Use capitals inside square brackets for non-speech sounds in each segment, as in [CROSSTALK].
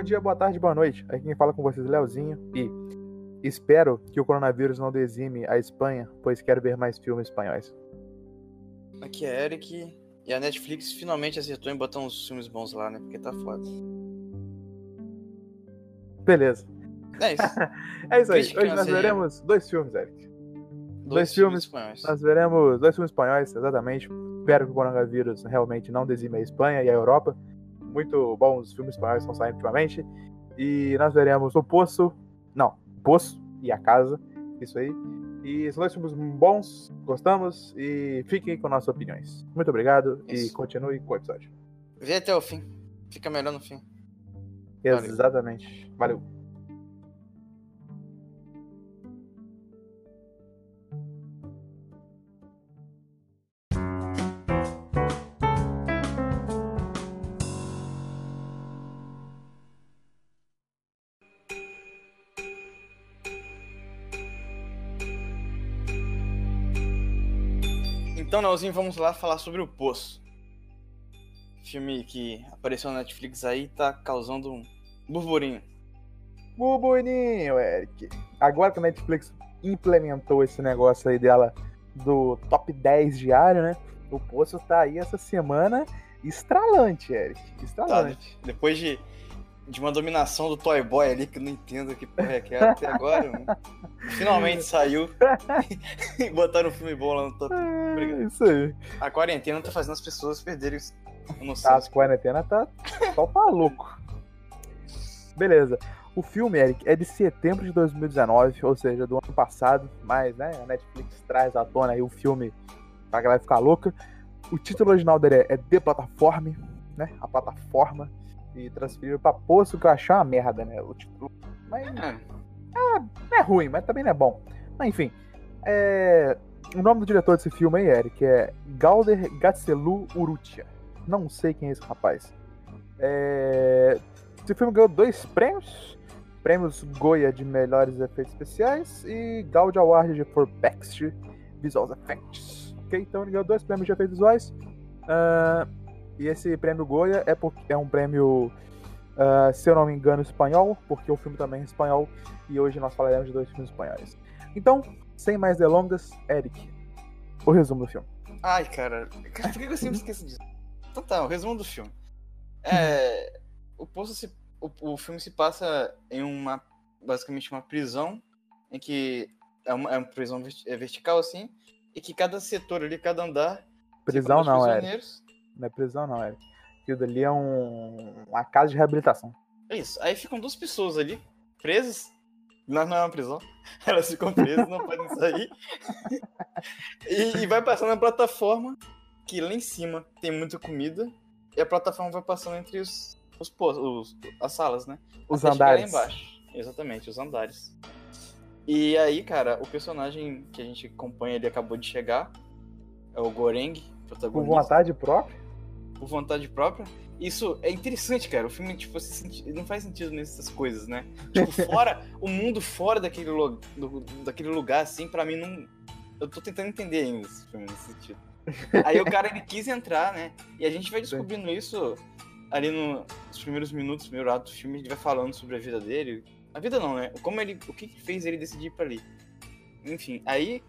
bom dia, boa tarde, boa noite. Aqui quem fala com vocês é Leozinho e espero que o coronavírus não dezime a Espanha, pois quero ver mais filmes espanhóis. Aqui é Eric e a Netflix finalmente acertou em botar uns filmes bons lá, né? Porque tá foda. Beleza. É isso. [LAUGHS] É isso aí. Hoje nós seria- veremos dois filmes, Eric. Dois, filmes espanhóis. Nós veremos dois filmes espanhóis, exatamente. Espero que o coronavírus realmente não dezime a Espanha e a Europa. Muito bons filmes espanhóis estão saindo ultimamente. E nós veremos O Poço. Não, Poço e A Casa. Isso aí. E são dois filmes bons, gostamos. E fiquem com nossas opiniões. Muito obrigado e Isso. continue com o episódio. Vê até o fim. Fica melhor no fim. Exatamente. Valeu. Leozinho, vamos lá falar sobre O Poço. Filme que apareceu na Netflix aí tá causando um burburinho. Bubuninho, Eric. Agora que a Netflix implementou esse negócio aí dela do top 10 diário, né? O Poço tá aí essa semana estralante, Eric. Tá, Estralante. depois de, de uma dominação do Toy Boy ali, que eu não entendo que porra é que é até agora, mano. Finalmente saiu [LAUGHS] e botaram um filme bom lá no top. É, Obrigado. isso aí. A quarentena tá fazendo as pessoas perderem a noção. Tá, as quarentena tá só tá louco. Beleza. O filme, Eric, é de setembro de 2019, ou seja, do ano passado, mas né, a Netflix traz à tona aí o filme pra galera ficar louca. O título original dele é The Platform, né? A plataforma. E transferiram pra Poço, que eu achei uma merda, né? O título. Mas É, não é ruim, mas também não é bom. Mas enfim. é, O nome do diretor desse filme aí, Eric, é Galder Gatselu Urrutia. Não sei quem é esse rapaz. É, Esse filme ganhou dois prêmios. Prêmios Goya de melhores efeitos especiais e Gaudi Award for Best Visual Effects. Ok? Então ele ganhou dois prêmios de efeitos visuais. Ah, e esse prêmio Goya é, por- é um prêmio, ah, se eu não me engano, espanhol, porque o filme também é espanhol e hoje nós falaremos de dois filmes espanhóis. Então, sem mais delongas, Eric, o resumo do filme. Ai, cara, cara, por que eu sempre esqueço disso? Então tá, o resumo do filme. É, o, poço se, o, o filme se passa em uma, basicamente uma prisão, em que é uma, é uma prisão é vertical assim, e que cada setor ali, cada andar, Prisão não, prisioneiros. Não é prisão não, Eric. Aquilo dali é um, uma casa de reabilitação. É isso, aí ficam duas pessoas ali, presas, não, não é uma prisão, [LAUGHS] elas ficam presas, não podem sair, [LAUGHS] e, e vai passando a plataforma, que lá em cima tem muita comida, e a plataforma vai passando entre os, os, os- as salas, né? Os Até chegar lá andares. embaixo. Exatamente, os andares. E aí, cara, o personagem que a gente acompanha, ele acabou de chegar, é o Goreng, protagonista vontade própria. Por vontade própria. Isso é interessante, cara. O filme, tipo, se senti- não faz sentido nessas coisas, né? Tipo, [LAUGHS] fora, o mundo fora daquele, lu- do- daquele lugar, assim, pra mim não. Eu tô tentando entender ainda esse filme nesse sentido. Aí o cara, ele quis entrar, né? E a gente vai descobrindo isso ali no- nos primeiros minutos, primeiro ato do filme, a gente vai falando sobre a vida dele. A vida não, né? Como ele. O que que fez ele decidir ir pra ali. Enfim, aí.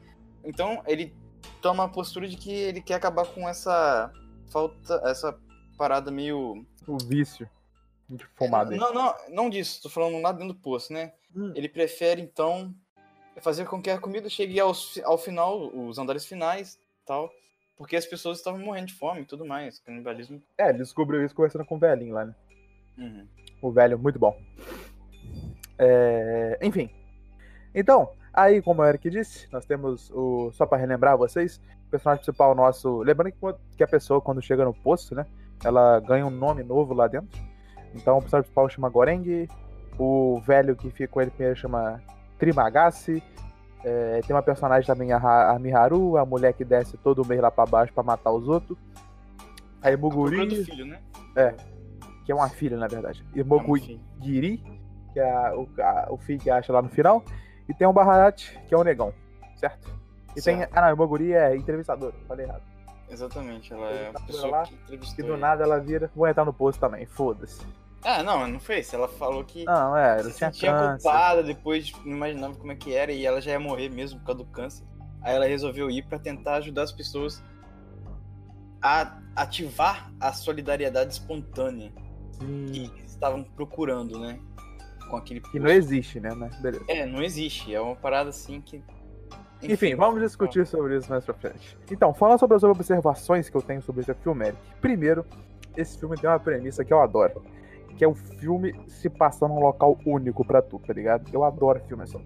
Então, ele toma a postura de que ele quer acabar com essa falta, essa parada meio. O vício de fumar dele. Não, não, não disso, tô falando lá dentro do poço, né? Hum. Ele prefere, então, fazer com que a comida chegue aos, ao final, os andares finais tal. Porque as pessoas estavam morrendo de fome e tudo mais. Canibalismo. É, ele descobriu isso conversando com o velhinho lá, né? Uhum. O velho, muito bom. É, Enfim. Então, aí, como o Eric disse, nós temos o. Só pra relembrar vocês, personagem principal nosso. Lembrando que a pessoa, quando chega no poço, né? Ela ganha um nome novo lá dentro. Então, o personagem principal chama Goreng. O velho que fica com ele primeiro chama Trimagasi. É, tem uma personagem também, a, a Miharu, a mulher que desce todo mês lá pra baixo pra matar os outros. Aí Procura do Muguri, filho, né? que é uma filha, na verdade. E É que é a- o, a- o filho que acha lá no final. E tem o Baharat, que é o negão, certo? E tem. Certo. Ah, não, o Moguri é entrevistador, falei errado. Exatamente, ela é tá uma pessoa lá, que E entrevistou do ele. nada ela vira, vou entrar no posto também, foda-se. Ah, não, não foi isso. Ela falou que Não, é, ela se tinha sentia câncer. culpada, depois não imaginava como é que era e ela já ia morrer mesmo por causa do câncer. Aí ela resolveu ir pra tentar ajudar as pessoas a ativar a solidariedade espontânea que Sim. eles estavam procurando, né? Com aquele Que não existe, né? Mas beleza. É, não existe. É uma parada assim que. Enfim, vamos discutir sobre isso mais pra frente. Então, falando sobre as observações que eu tenho sobre esse filme, Eric. Primeiro, esse filme tem uma premissa que eu adoro. Que é o filme se passar num local único pra tu, tá ligado? Eu adoro filme assim.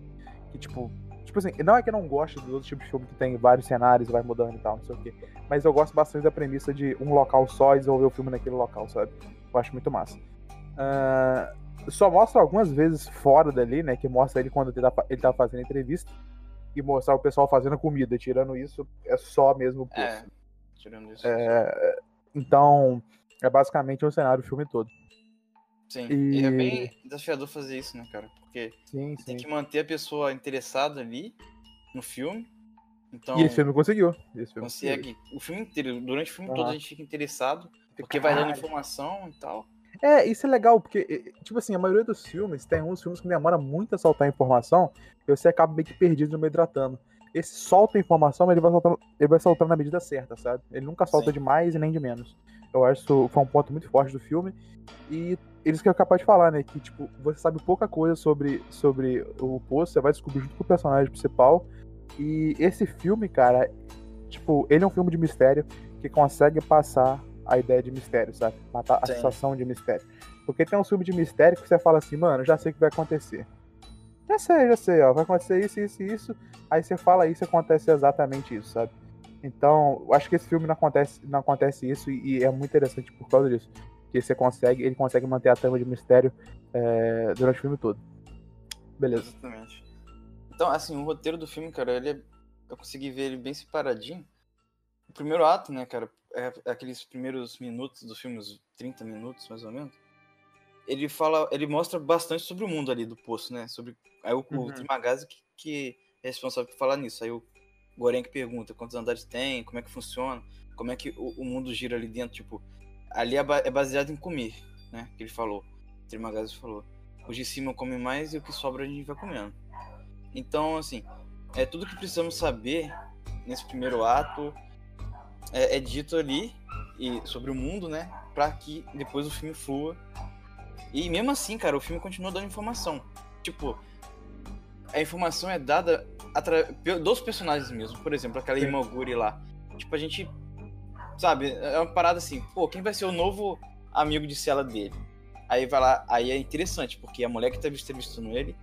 Que tipo. Tipo assim, não é que eu não gosto dos outros tipos de filme que tem vários cenários, vai mudando e tal, não sei o quê. Mas eu gosto bastante da premissa de um local só e desenvolver o filme naquele local, sabe? Eu acho muito massa. Ah, só mostra algumas vezes fora dali, né? Que mostra ele quando ele tá, ele tá fazendo entrevista e mostrar o pessoal fazendo comida. Tirando isso, é só mesmo o poço. É, tirando isso. É, então, é basicamente um cenário o filme todo. Sim. e- E é bem desafiador fazer isso, né, cara? Porque Sim, tem sim. que manter a pessoa interessada ali no filme. Então, E esse filme conseguiu. Esse filme consegue. O filme inteiro, durante o filme todo a gente fica interessado, porque vai dando Caralho. informação e tal. É, isso é legal, porque, tipo assim, a maioria dos filmes, tem uns filmes que demora muito a soltar informação, e você acaba meio que perdido no meio tratando. Esse solta informação, mas ele vai soltando, ele vai soltando na medida certa, sabe? Ele nunca solta Sim. de mais e nem de menos. Eu acho que isso foi um ponto muito forte do filme. E eles que eu capaz de falar, né? Que, tipo, você sabe pouca coisa sobre, sobre o poço, você vai descobrir junto com o personagem principal. E esse filme, cara, tipo, ele é um filme de mistério que consegue passar a ideia de mistério, sabe? Matar a Sim. sensação de mistério. Porque tem um filme de mistério que você fala assim, mano, já sei o que vai acontecer. Já sei, já sei, ó, vai acontecer isso, isso e isso. Aí você fala isso e acontece exatamente isso, sabe? Então, eu acho que esse filme não acontece, não acontece isso e, e é muito interessante por causa disso. Que você consegue, ele consegue manter a trama de mistério é, durante o filme todo. Beleza. Exatamente. Então, assim, o roteiro do filme, cara, ele é... eu consegui ver ele bem separadinho. O primeiro ato, né, cara, é aqueles primeiros minutos do filme, os 30 minutos, mais ou menos. Ele fala, ele mostra bastante sobre o mundo ali do poço, né? Sobre aí o, Uhum. o Trimagazi que, que é responsável por falar nisso. Aí o Gorenk pergunta quantos andares tem, como é que funciona, como é que o, o mundo gira ali dentro, tipo, ali é, ba- é baseado em comer, né? Que ele falou. O Trimagazi falou. Os de cima comem mais e o que sobra a gente vai comendo. Então, assim, é tudo que precisamos saber nesse primeiro ato é, é dito ali e sobre o mundo, né? Pra que depois o filme flua. E mesmo assim, cara, o filme continua dando informação. Tipo, a informação é dada dos personagens mesmo. Por exemplo, aquela Sim. Imoguri lá. Tipo, a gente. Sabe, é uma parada assim, pô, quem vai ser o novo amigo de cela dele? Aí vai lá, aí é interessante, porque a mulher que tá entrevistando ele,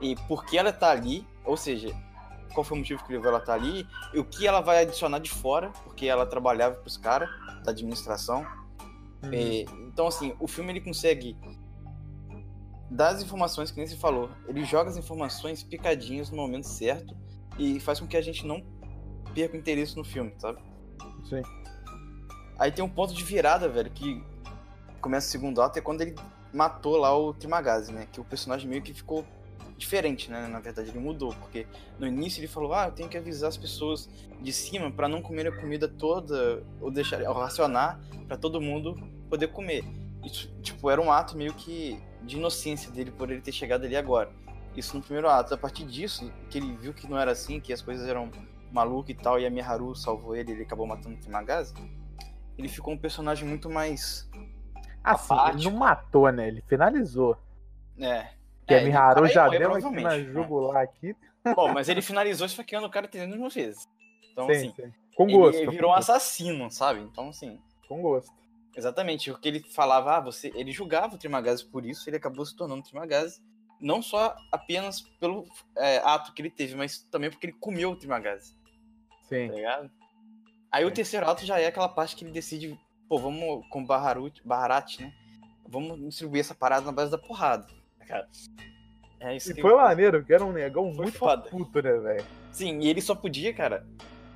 e por que ela tá ali, ou seja, qual foi o motivo que levou ela tá ali, e o que ela vai adicionar de fora, porque ela trabalhava pros caras da administração. Uhum. É, então, assim, o filme ele consegue dar as informações que nem se falou. Ele joga as informações picadinhas no momento certo e faz com que a gente não perca o interesse no filme, sabe? Sim. Aí tem um ponto de virada, velho, que começa o segundo ato, é quando ele matou lá o Trimagazi, né? Que o personagem meio que ficou diferente, né? Na verdade, ele mudou, porque no início ele falou: "Ah, eu tenho que avisar as pessoas de cima pra não comer a comida toda ou deixar ou racionar pra todo mundo poder comer". Isso, tipo, era um ato meio que de inocência dele por ele ter chegado ali agora. Isso no primeiro ato. A partir disso, que ele viu que não era assim, que as coisas eram malucas e tal, e a Miharu salvou ele, ele acabou matando o Trimagazi. Ele ficou um personagem muito mais Assim, ele apático. não matou, né? Ele finalizou. É. Que a ele- o Miharu já morrer, deu aqui na né? jugular aqui. Bom, mas ele finalizou esfaqueando o cara 300 vezes. Então, sim, assim, sim. Com ele gosto. virou um assassino, sabe? Então, assim, Com gosto. exatamente. O que ele falava, ah, você, ele julgava o Trimagazi por isso, ele acabou se tornando Trimagazi. Não só apenas pelo é, ato que ele teve, mas também porque ele comeu o Trimagazi, Sim. tá ligado? Aí o Sim. terceiro ato já é aquela parte que ele decide, pô, vamos com Baharat, né? Vamos distribuir essa parada na base da porrada, ligado? É isso E foi maneiro, que era um negão Foi muito foda. puto, né, velho? Sim, e ele só podia, cara,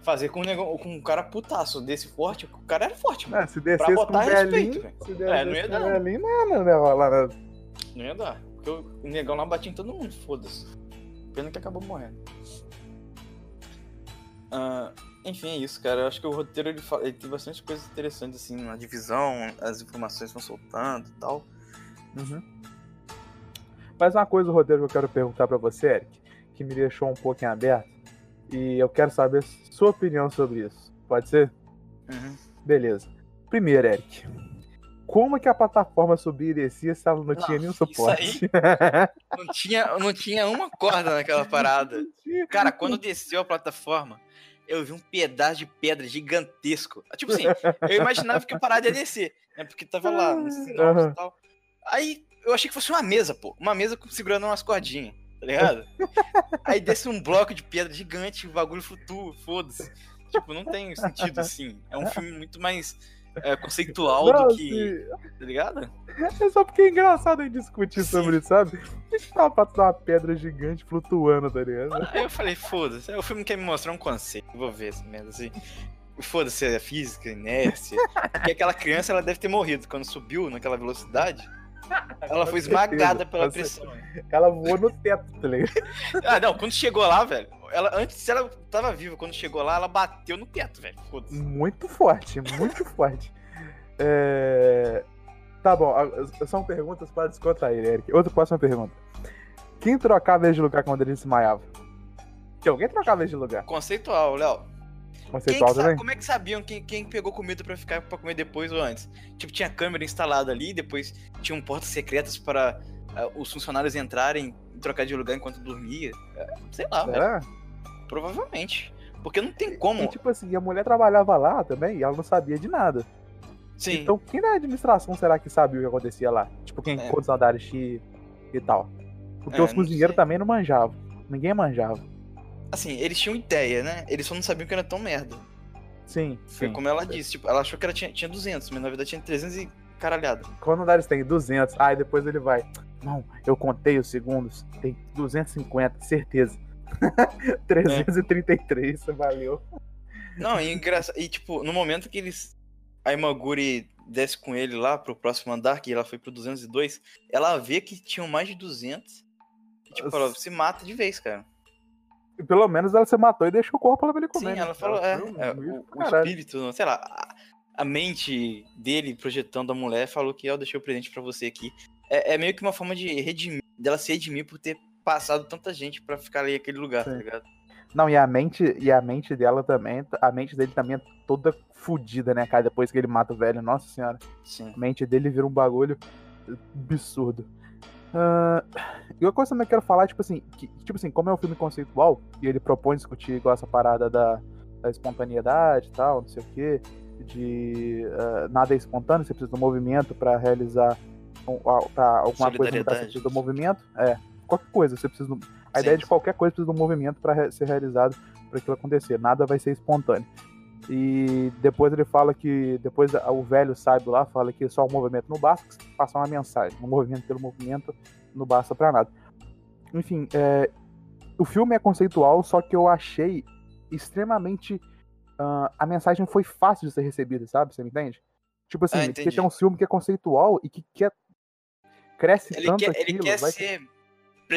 fazer com um, negócio, com um cara putaço desse forte. O cara era forte, mano. Ah, se descesse com botar o respeito, velhinho, velho. se É, descesse não ia com dar, não. velhinho, não, não, não, não, não, ia dar. Porque o negão lá batia em todo mundo, foda-se. Pena que acabou morrendo. Ah, enfim, é isso, cara. Eu acho que o roteiro ele, fa- ele tem bastante coisas interessantes, assim, na divisão, as informações vão soltando e tal. Uhum. Mas uma coisa, roteiro, que eu quero perguntar pra você, Eric, que me deixou um pouquinho aberto, e eu quero saber sua opinião sobre isso. Pode ser? Uhum. Beleza. Primeiro, Eric. Como é que a plataforma subia e descia se ela não, tinha nenhum suporte? Não tinha, não tinha uma corda naquela parada. [LAUGHS] Cara, quando desceu a plataforma, eu vi um pedaço de pedra gigantesco. Tipo assim, eu imaginava que a parada ia descer, né? Porque tava lá, Aham. e tal. Aí eu achei que fosse uma mesa, pô. Uma mesa segurando umas cordinhas, tá ligado? [LAUGHS] Aí desce um bloco de pedra gigante, o bagulho flutua, foda-se. Tipo, não tem sentido assim. É um filme muito mais é, conceitual Não, do que. assim, Tá ligado? É só porque é engraçado gente discutir sobre isso, sabe? A gente tava pra uma pedra gigante flutuando, tá ligado? Aí eu falei, foda-se, o filme quer me mostrar um conceito, eu vou ver essa merda assim. Foda-se a física, a inércia. Porque aquela criança ela deve ter morrido quando subiu naquela velocidade. [LAUGHS] Ela foi esmagada pela com pressão. Ela voou no teto, tá ligado? [LAUGHS] Ah, não, quando chegou lá, velho. Ela, antes, se ela tava viva, quando chegou lá, ela bateu no teto, velho. Muito forte, muito forte. É... Tá bom, são perguntas para descontrair, Eric. Outra próxima pergunta. Quem trocava de lugar quando ele desmaiava? Que alguém trocava de lugar? Conceitual, Léo. Quem Conceitual que sa- também? como é que sabiam quem, quem pegou comida pra ficar pra comer depois ou antes? Tipo, tinha câmera instalada ali, depois tinham portas secretas para ah, os funcionários entrarem e trocar de lugar enquanto dormia. É, sei lá, velho. Será? Provavelmente. Porque não tem como. E tipo assim, a mulher trabalhava lá também e ela não sabia de nada. Sim. Então quem da administração será que sabia o que acontecia lá? Tipo, quem É. quantos andares tinha e tal. Porque É, os cozinheiros também não manjavam. Ninguém manjava. Assim, eles tinham ideia, né? Eles só não sabiam que era tão merda. Sim, Foi sim. como ela disse. Tipo, ela achou que ela tinha, tinha 200, mas na verdade tinha 300 e caralhada. Quantos andares tem? 200. Aí depois ele vai. Não, eu contei os segundos. Tem 250, certeza. [LAUGHS] 333, valeu. Não, e engraçado. E tipo, no momento que eles. A Imaguri desce com ele lá pro próximo andar, que ela foi pro 202, ela vê que tinham mais de 200. E tipo, ela se mata de vez, cara. E pelo menos ela se matou e deixou o corpo lá pra ele comer. Sim, né? ela falou, é, um é, humilde o, o espírito, sei lá, a, a mente dele projetando a mulher falou que "Ó, eu deixei o presente pra você aqui. É, é meio que uma forma de redimir, dela se redimir por ter passado tanta gente pra ficar ali naquele lugar, tá Sim. ligado? Não, e a mente, e a mente dela também, a mente dele também é toda fodida, né, cara? Depois que ele mata o velho, nossa senhora. Sim. A mente dele vira um bagulho absurdo. Ah, e uma coisa que eu também quero falar, tipo assim, que, tipo assim, como é um filme conceitual, e ele propõe discutir igual essa parada da, da espontaneidade e tal, não sei o quê, de ah, nada é espontâneo, você precisa do movimento pra realizar um, pra alguma coisa no Solidariedade. sentido do movimento. É, qualquer coisa, você precisa. do- A Sim, ideia de sim. qualquer coisa precisa do movimento pra re- ser realizado para aquilo acontecer. Nada vai ser espontâneo. E depois ele fala que. Depois o velho sábio lá fala que só o movimento não basta, que passar uma mensagem. O movimento pelo movimento não basta pra nada. Enfim, é, o filme é conceitual, só que eu achei extremamente. ah, a mensagem foi fácil de ser recebida, sabe? Você me entende? Tipo assim, Ah, porque tem um filme que é conceitual e que quer. Cresce Ele tanto quer, ele aquilo. quer vai- ser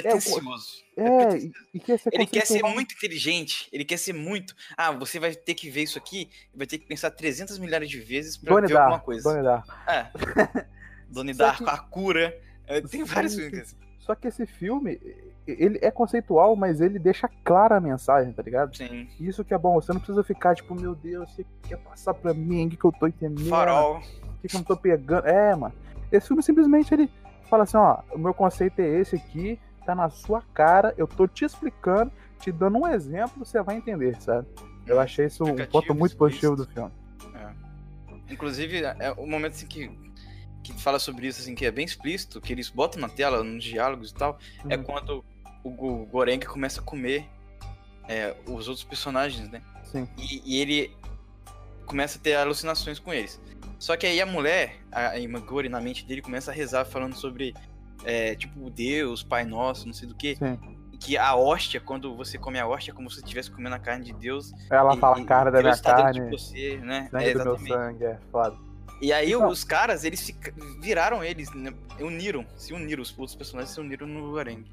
pretencioso. É, preten- e, e ser Ele quer ser muito inteligente, ele quer ser muito. Ah, você vai ter que ver isso aqui, vai ter que pensar 300 milhares de vezes pra ver alguma Dar, coisa. Doni Dar. É. [LAUGHS] Doni Só Darko, que- a cura. é, Tem vários filmes. assim. Só que esse filme, ele é conceitual, mas ele deixa clara a mensagem, tá ligado? Sim. Isso que é bom, você não precisa ficar tipo, meu Deus, você quer passar pra mim, o que, que eu tô entendendo? Farol. O que, que eu não tô pegando? É, mano. Esse filme simplesmente ele fala assim, ó, o meu conceito é esse aqui, tá na sua cara, eu tô te explicando, te dando um exemplo, você vai entender, sabe? Eu achei isso um ponto muito positivo do filme. Inclusive, é o momento assim que, que fala sobre isso, assim, que é bem explícito, que eles botam na tela, nos diálogos e tal, é Uhum. quando o, Go- Goreng começa a comer é, os outros personagens, né? Sim. E, e ele começa a ter alucinações com eles. Só que aí a mulher, a Imagori, na mente dele, começa a rezar falando sobre, é, tipo, Deus, Pai Nosso, não sei do que. Que a hóstia, quando você come a hóstia, é como se você estivesse comendo a carne de Deus. Ela e- fala, e cara da Deus minha tá dentro carne, de você, né? sangue É, do meu exatamente. sangue, é foda. E aí Então- os caras, eles viraram eles, né? uniram, se uniram, os outros personagens se uniram no Goreng.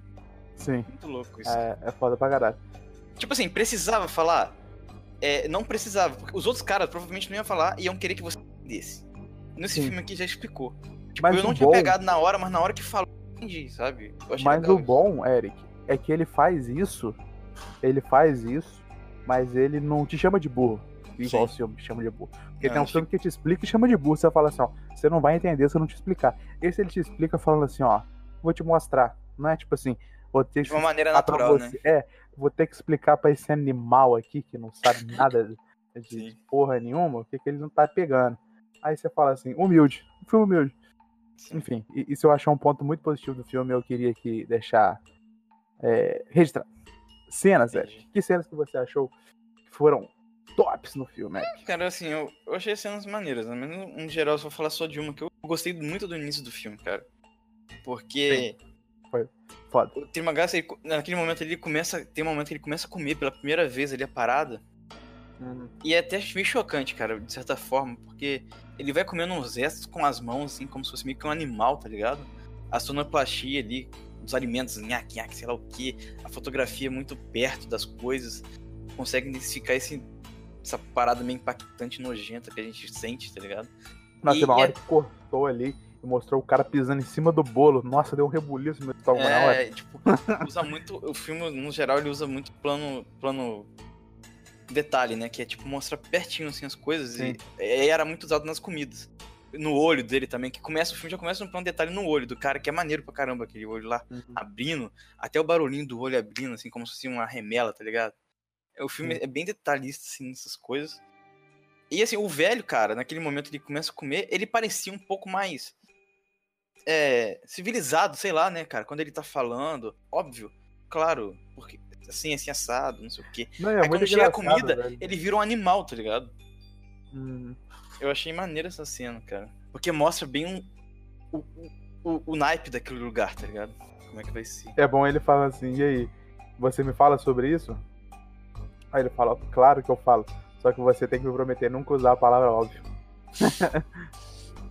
Sim, Muito louco isso. é, é foda pra caralho. Tipo assim, precisava falar? É, não precisava, porque os outros caras provavelmente não iam falar e iam querer que você entendesse. Nesse Sim. filme aqui já explicou. Tipo, Mas eu não o tinha bom- pegado na hora, mas na hora que falou, eu entendi, sabe? Mas o bom, Eric, é que ele faz isso, ele faz isso, mas ele não te chama de burro. Igual o Sim. filme chama de burro. Porque Não, tem um filme que te explica e chama de burro. Você fala assim, ó, você não vai entender se eu não te explicar. Esse ele te explica falando assim, ó, vou te mostrar. Não é tipo assim, vou ter que De uma maneira natural, né? você. É, vou ter que explicar pra esse animal aqui que não sabe nada de, de Sim. porra nenhuma, o que, que ele não tá pegando. Aí você fala assim, humilde, um filme humilde. Sim. Enfim, isso eu acho um ponto muito positivo do filme. Eu queria aqui deixar é, registrado. Cenas. Eric. Que cenas que você achou que foram tops no filme, Eric? Cara, assim, eu, eu achei as cenas maneiras, né? Mas no, no geral, eu só vou falar só de uma, que eu gostei muito do início do filme, cara. Porque Foda. o Trimagassa, ele co- naquele momento ele começa. Tem um momento que ele começa a comer pela primeira vez ali a parada. E é até meio chocante, cara, de certa forma, porque ele vai comendo uns restos com as mãos, assim, como se fosse meio que um animal, tá ligado? A sonoplastia ali, os alimentos, nhaque, nhaque, sei lá o que, a fotografia muito perto das coisas, consegue identificar esse, essa parada meio impactante nojenta que a gente sente, tá ligado? Nossa, E- uma e hora é- que cortou ali e mostrou o cara pisando em cima do bolo. Nossa, deu um rebuliço no meu estômago na hora. É, tipo, usa muito. O filme, no geral, ele usa muito plano. plano detalhe, né? Que é tipo, mostra pertinho assim as coisas. Sim. E, e era muito usado nas comidas. No olho dele também, que começa, o filme já começa um plano detalhe no olho do cara, que é maneiro pra caramba, aquele olho lá Uhum. abrindo, até o barulhinho do olho abrindo, assim, como se fosse uma remela, tá ligado? O filme Sim. é bem detalhista, assim, nessas coisas. E assim, o velho, cara, naquele momento ele começa a comer, ele parecia um pouco mais é, civilizado, sei lá, né, cara? Quando ele tá falando, óbvio, claro, porque assim, assim, assado, não sei o quê. Não, é Aí quando chega a comida, velho. ele vira um animal, tá ligado? Hum, Eu achei maneira essa cena, cara. Porque mostra bem um, o, o, o naipe daquele lugar, tá ligado? Como é que vai ser. É bom ele falar assim, e aí, você me fala sobre isso? Aí ele fala, claro que eu falo. Só que você tem que me prometer nunca usar a palavra óbvio.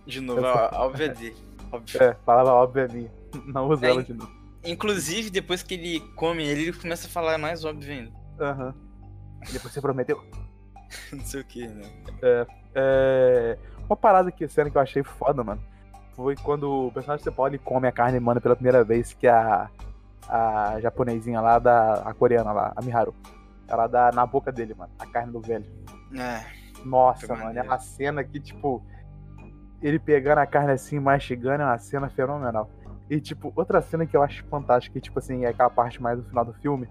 De [LAUGHS] novo, a, a óbvia dele. Óbvio. É, palavra óbvia [LAUGHS] é minha. Não usa É, ela de novo. Inclusive, depois que ele come ele, ele começa a falar mais óbvio ainda. Aham. Depois você prometeu. [LAUGHS] Não sei o que, né? É, Uma parada que cena que eu achei foda, mano. Foi quando o personagem principal ele come a carne humana pela primeira vez, que é a, a japonesinha lá da. a coreana lá, a Miharu. Ela dá na boca dele, mano, a carne do velho. É, Nossa, mano, é maneiro. uma cena que, tipo, ele pegando a carne assim, mastigando, é uma cena fenomenal. E, tipo, outra cena que eu acho fantástica, que, tipo assim, é aquela parte mais do final do filme,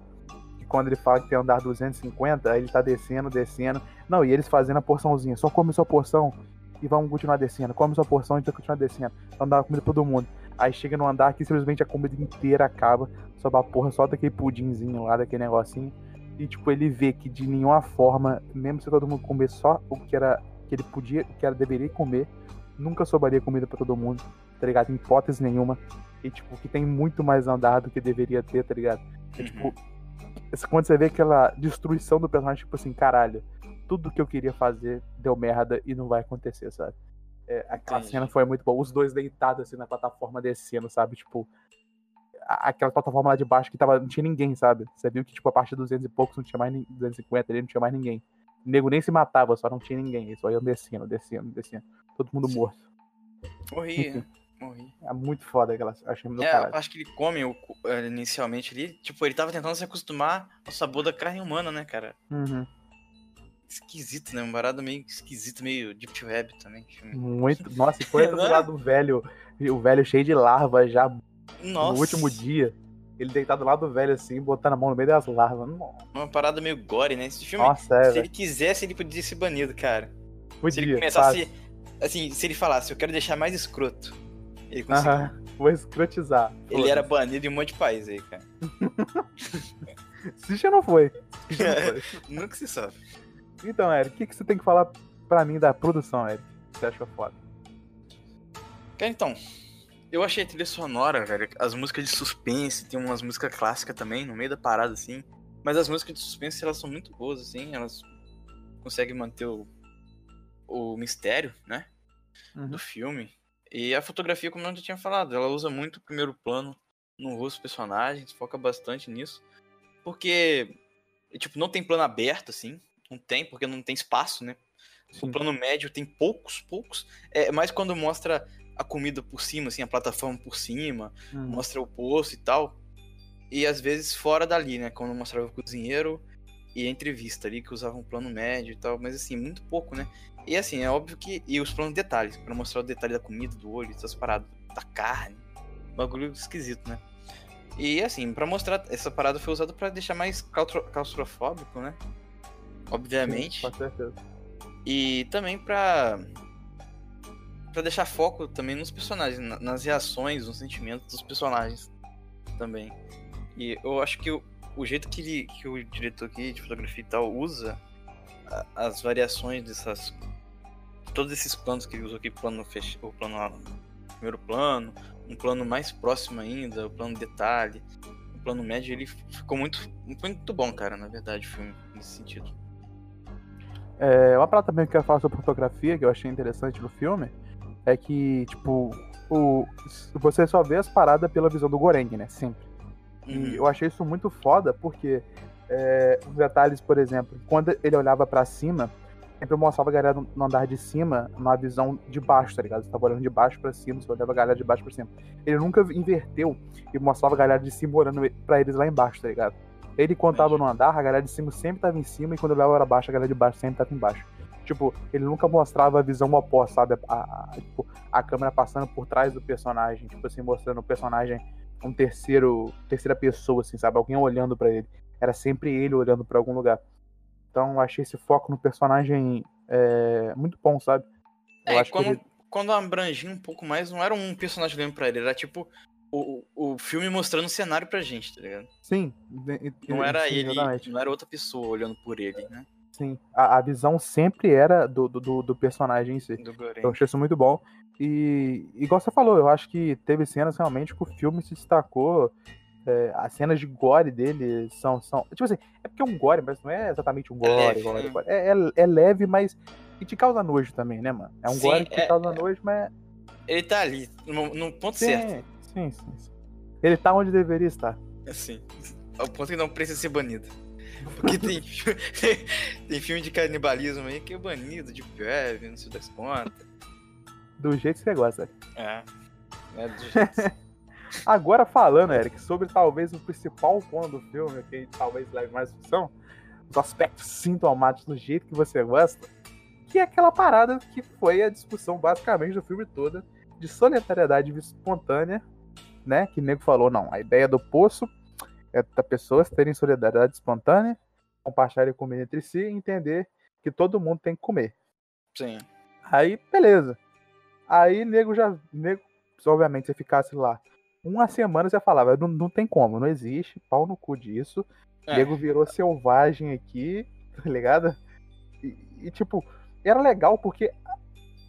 que quando ele fala que tem andar 250, aí ele tá descendo, descendo. Não, e eles fazendo a porçãozinha, só come sua porção e vamos continuar descendo. Come sua porção e vai continuar descendo. Vamos dar comida pra todo mundo. Aí chega no andar que simplesmente a comida inteira acaba, sobe a porra só daquele pudinzinho lá, daquele negocinho. E, tipo, ele vê que de nenhuma forma, mesmo se todo mundo comer só o que era que ele podia, o que era deveria comer, nunca sobraria comida pra todo mundo, tá ligado? Em hipótese nenhuma. E, tipo, que tem muito mais andar do que deveria ter, tá ligado? É, Uhum. tipo, quando você vê aquela destruição do personagem, tipo assim, caralho, tudo que eu queria fazer deu merda e não vai acontecer, sabe? É, aquela Entendi. cena foi muito boa. Os dois deitados assim na plataforma descendo, sabe? Tipo, aquela plataforma lá de baixo que tava, não tinha ninguém, sabe? Você viu que, tipo, a partir de 200 e poucos não tinha mais nin- 250 ali, não tinha mais ninguém. O nego nem se matava, só não tinha ninguém. Só iam descendo, descendo, descendo. Todo mundo Sim. morto. morri, né? [LAUGHS] morri. É muito foda aquela. Achei muito do É, a caralho. parte que ele come o é, inicialmente ali, tipo, ele tava tentando se acostumar ao sabor da carne humana, né, cara? Uhum. Esquisito, né? Um barado meio esquisito, meio deep web também. Muito. [LAUGHS] Nossa, e foi do é? lado do velho. O velho cheio de larva já Nossa, no último dia. Ele deitado lá do velho assim, botando a mão no meio das larvas. Nossa, uma parada meio gore, né? Esse filme, Nossa, é, se velho. ele quisesse, ele podia ser banido, cara. Se ele Podia. começasse, fácil. assim, se ele falasse, eu quero deixar mais escroto, ele conseguiu. Vou escrotizar. Ele era banido em um monte de país aí, cara. Se já não foi. Já não foi. [LAUGHS] Nunca se sabe. Então, Eric, o que, que você tem que falar pra mim da produção, Eric? Você acha foda? Cara, então, eu achei a trilha sonora, velho, as músicas de suspense, tem umas músicas clássicas também, no meio da parada, assim. Mas as músicas de suspense, elas são muito boas, assim, elas conseguem manter o, o mistério, né, Uhum. do filme. E a fotografia, como eu já tinha falado, ela usa muito o primeiro plano no rosto dos personagens, foca bastante nisso. Porque, tipo, não tem plano aberto, assim, não tem, porque não tem espaço, né? Sim. O plano médio tem poucos, poucos. É mais quando mostra a comida por cima, assim, a plataforma por cima, Hum. mostra o poço e tal. E às vezes fora dali, né? Quando mostrava o cozinheiro e a entrevista ali, que usava um plano médio e tal, mas assim, muito pouco, né? E assim, é óbvio que. E os planos de detalhes, pra mostrar o detalhe da comida, do olho, essas paradas, da carne. Bagulho esquisito, né? E assim, pra mostrar, essa parada foi usada pra deixar mais claustro- claustrofóbico, né? Obviamente. Com certeza. E também pra. pra deixar foco também nos personagens, na- nas reações, nos sentimentos dos personagens também. E eu acho que o, jeito que, ele, que o diretor aqui de fotografia e tal usa a- as variações dessas. Todos esses planos que ele usou aqui, plano fech... o plano primeiro plano, um plano mais próximo ainda, o plano detalhe, o plano médio, ele ficou muito, muito bom, cara, na verdade, o filme, nesse sentido. É, uma parada também que eu quero falar sobre fotografia, que eu achei interessante no filme, é que, tipo, o, você só vê as paradas pela visão do Goreng, né? Sempre. Uhum. E eu achei isso muito foda, porque é, os detalhes, por exemplo, quando ele olhava pra cima, sempre mostrava a galera no- andar de cima, numa visão de baixo, tá ligado? Você tava olhando de baixo pra cima, você olhava a galera de baixo pra cima. Ele nunca inverteu e mostrava a galera de cima olhando pra eles lá embaixo, tá ligado? Ele, quando tava no andar, a galera de cima sempre tava em cima, e quando ele olhava pra baixo, a galera de baixo sempre tava embaixo. Tipo, ele nunca mostrava a visão oposta, sabe? A, a- a- tipo, a câmera passando por trás do personagem, tipo assim, mostrando o personagem um terceiro, terceira pessoa, assim, sabe? Alguém olhando pra ele. Era sempre ele olhando pra algum lugar. Então, eu achei esse foco no personagem é, muito bom, sabe? Eu É, quando, ele... quando abrangia um pouco mais, não era um personagem olhando pra ele, era tipo o, o filme mostrando o cenário pra gente, tá ligado? Sim. Não era sim, ele, exatamente. não era outra pessoa olhando por ele, né? Sim. A, a visão sempre era do, do- do, personagem em si. Do. Eu achei isso muito bom. E, igual você falou, eu acho que teve cenas realmente que o filme se destacou. é, as cenas de gore dele são, são. Tipo assim, é porque é um gore, mas não é exatamente um gore. leve, gore, né? gore. É, é- é leve, mas. E te causa nojo também, né, mano? É um Sim, gore que te é- causa nojo, mas. Ele tá ali, no, no ponto Sim, certo. sim, sim, sim. Ele tá onde deveria estar. Assim, ao ponto que não precisa ser banido. Porque tem, [LAUGHS] tem filme de canibalismo aí que é banido, de web, não sei das contas. Do jeito que você gosta. É. É do jeito. [LAUGHS] Agora falando, Eric, sobre talvez o principal ponto do filme, que talvez leve mais discussão, os aspectos sintomáticos do jeito que você gosta, que é aquela parada que foi a discussão basicamente do filme todo, de solidariedade espontânea, né? Que o nego falou, não, a ideia do poço é da pessoas terem solidariedade espontânea, compartilharem comida entre si e entender que todo mundo tem que comer. Sim. Aí, beleza. Aí, nego já. Nego, se obviamente, você ficasse lá uma semana, você falava, não, não tem como, não existe, pau no cu disso. É. Nego virou selvagem aqui, [LAUGHS] tá ligado? E, e, tipo, era legal porque.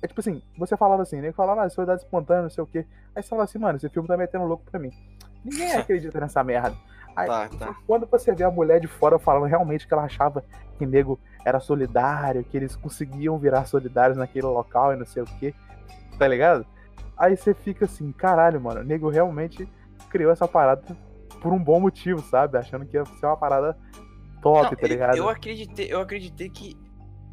É tipo assim, você falava assim, nego falava, ah, solidariedade espontânea, não sei o quê. Aí você falava assim, mano, esse filme tá metendo louco pra mim. Ninguém [LAUGHS] acredita nessa merda. Aí, Tá, tá. quando você vê a mulher de fora falando realmente que ela achava que nego era solidário, que eles conseguiam virar solidários naquele local e não sei o que, tá ligado? Aí você fica assim, caralho, mano, o nego realmente criou essa parada por um bom motivo, sabe? Achando que ia ser uma parada top, Não, tá eu- ligado? Eu acreditei, eu acreditei que.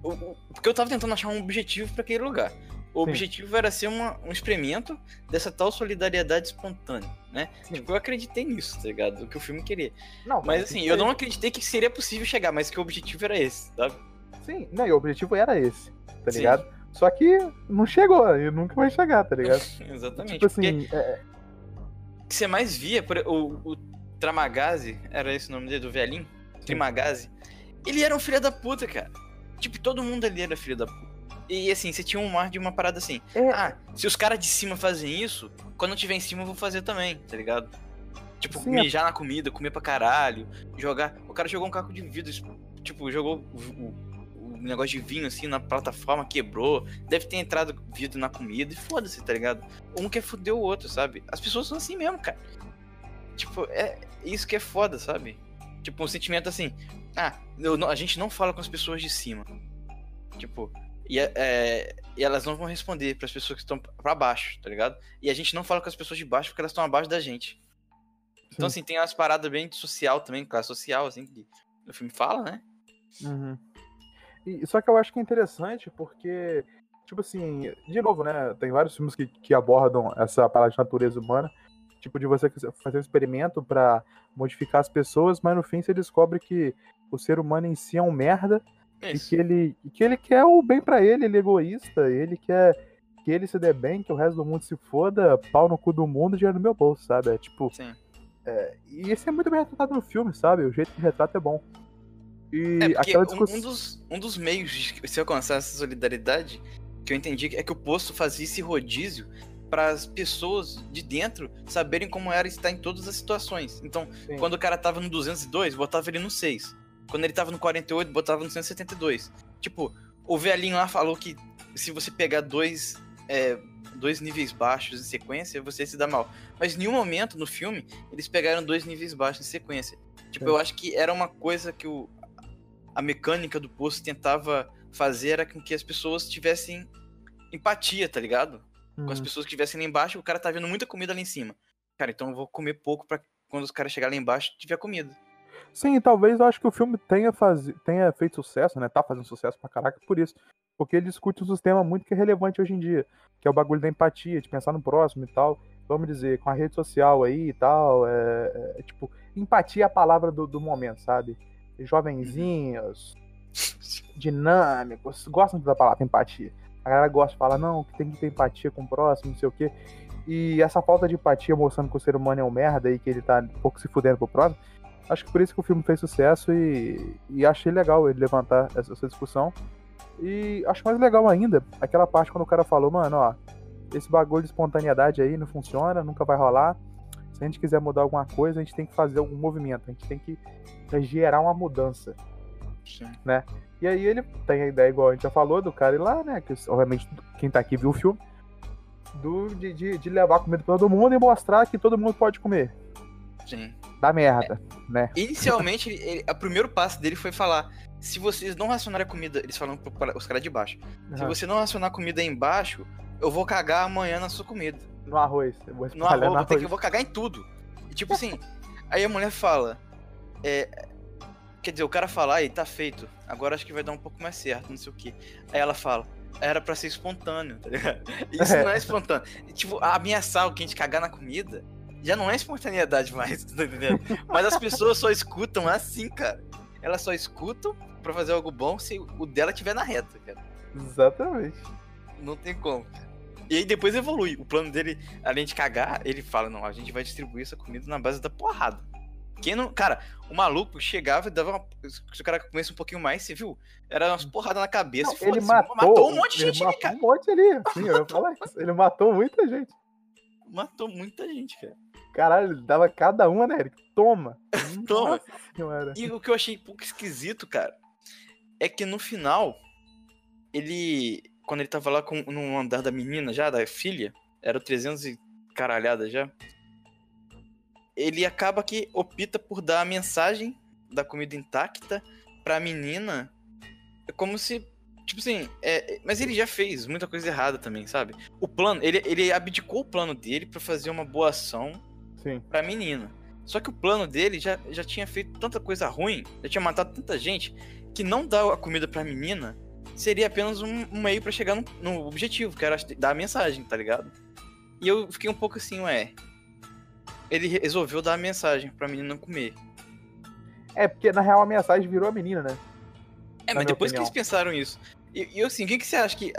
o- Porque eu tava tentando achar um objetivo pra aquele lugar. O Sim. objetivo era ser uma- um experimento dessa tal solidariedade espontânea, né? Sim. Tipo, eu acreditei nisso, tá ligado? O que o filme queria. Não, Mas assim, eu não acreditei que seria possível chegar, mas que o objetivo era esse, sabe? Sim, não, e o objetivo era esse, tá Sim. ligado? Só que não chegou, e nunca vai chegar, tá ligado? [LAUGHS] Exatamente. tipo assim, é, o que você mais via, o, o Tramagazi, era esse o nome dele, do velhinho? Trimagazi. Ele era um filho da puta, cara. Tipo, todo mundo ali era filho da puta. E assim, você tinha um ar de uma parada assim. é, Ah, se os caras de cima fazem isso, quando eu tiver em cima eu vou fazer também, tá ligado? Tipo, Sim, é- mijar na comida, comer pra caralho, jogar. O cara jogou um caco de vidro, tipo, jogou o, o- o negócio de vinho assim na plataforma, quebrou. Deve ter entrado vidro na comida e foda-se, tá ligado? Um quer foder o outro, sabe? As pessoas são assim mesmo, cara. Tipo, é isso que é foda, sabe? Tipo, um sentimento assim. Ah, eu a gente não fala com as pessoas de cima. Tipo, e, é- é, e elas não vão responder pras pessoas que estão pra baixo, tá ligado? E a gente não fala com as pessoas de baixo porque elas estão abaixo da gente. Então, Sim. assim, tem umas paradas bem de social também, classe social, assim, que o filme fala, né? Uhum. E, só que eu acho que é interessante porque, tipo assim, de novo, né? Tem vários filmes que, que abordam essa parada de natureza humana. Tipo, de você fazer um experimento para modificar as pessoas, mas no fim você descobre que o ser humano em si é um merda É e que ele, que ele quer o bem pra ele, ele é egoísta, ele quer que ele se dê bem, que o resto do mundo se foda, pau no cu do mundo, dinheiro no meu bolso, sabe? É tipo. Sim. E isso é muito bem retratado no filme, sabe? O jeito que retrata é bom. E É aquela um, um dos, um dos meios de se alcançar essa solidariedade que eu entendi é que o posto fazia esse rodízio para as pessoas de dentro saberem como era estar em todas as situações. Então, Sim. quando o cara tava no 202, botava ele no 6. Quando ele tava no 48, botava no 172. Tipo, o velhinho lá falou que se você pegar dois, é, dois níveis baixos em sequência, você se dá mal. Mas em nenhum momento no filme eles pegaram dois níveis baixos em sequência. Tipo, Sim. eu acho que era uma coisa que o, a mecânica do poço tentava fazer era com que as pessoas tivessem empatia, tá ligado? Com as Hum. pessoas que estivessem lá embaixo, o cara tá vendo muita comida lá em cima. Cara, então eu vou comer pouco pra quando os caras chegarem lá embaixo tiver comida. Sim, talvez eu acho que o filme tenha, faz... tenha feito sucesso, né? Tá fazendo sucesso pra caraca por isso. Porque ele discute um sistema muito que é relevante hoje em dia, que é o bagulho da empatia, de pensar no próximo e tal. Vamos dizer, com a rede social aí e tal, é, é, tipo, empatia é a palavra do, do momento, sabe? Jovenzinhos, dinâmicos, gostam da palavra empatia. A galera gosta de falar, não, que tem que ter empatia com o próximo, não sei o quê. E essa falta de empatia mostrando que o ser humano é um merda e que ele tá um pouco se fudendo pro próximo, acho que por isso que o filme fez sucesso e, e achei legal ele levantar essa, essa discussão. E acho mais legal ainda aquela parte quando o cara falou, mano, ó, esse bagulho de espontaneidade aí não funciona, nunca vai rolar. Se a gente quiser mudar alguma coisa, a gente tem que fazer algum movimento, a gente tem que gerar uma mudança. Sim. E aí ele tem a ideia, igual a gente já falou, do cara ir lá, né? Que obviamente quem tá aqui viu o filme. Do, de, de, de levar comida pra todo mundo e mostrar que todo mundo pode comer. Sim. Dá merda, né? Inicialmente, ele, ele- o primeiro passo dele foi falar: se vocês não racionarem a comida, eles falam para os caras de baixo. Se Aham. você não racionar a comida aí embaixo, eu vou cagar amanhã na sua comida. No arroz. Eu vou No arroz, no ter que, arroz. eu vou cagar em tudo. E, tipo assim, aí a mulher fala: é, quer dizer, o cara fala, aí tá feito, agora acho que vai dar um pouco mais certo, não sei o que. Aí ela fala: era pra ser espontâneo, tá ligado? [LAUGHS] Isso É. não é espontâneo. E, tipo, ameaçar alguém de cagar na comida já não é espontaneidade mais, [LAUGHS] tá entendendo? Mas as pessoas só escutam assim, cara. Elas só escutam pra fazer algo bom se o dela tiver na reta, cara. Exatamente. Não tem como. E aí depois evolui. O plano dele, além de cagar, ele fala: não, a gente vai distribuir essa comida na base da porrada. Quem não. Cara, o maluco chegava e dava uma. Se o cara comesse um pouquinho mais, você viu? Era umas porradas na cabeça Não, ele foda-se. matou, um monte de gente matou cara. um monte ali. Sim, eu ia falar isso. Ele matou muita gente. Matou muita gente, cara. Caralho, ele dava cada uma, né, Eric? Toma. [LAUGHS] Toma. Nossa. E o que eu achei um pouco esquisito, cara, é que no final, ele. Quando ele tava lá com, no andar da menina já, da filha, era o 300 e caralhada já. Ele acaba que opta por dar a mensagem da comida intacta pra menina. É como se. Tipo assim, é, mas ele já fez muita coisa errada também, sabe? O plano, ele, ele abdicou o plano dele pra fazer uma boa ação Sim. pra menina. Só que o plano dele já, já tinha feito tanta coisa ruim, já tinha matado tanta gente, que não dar a comida pra menina seria apenas um, um meio pra chegar no, no objetivo, que era dar a mensagem, tá ligado? E eu fiquei um pouco assim, ué. Ele resolveu dar a mensagem pra menina comer. É, porque na real a mensagem virou a menina, né? É, Na mas depois que opinião. eles pensaram isso. E, e assim, o que, que você acha que.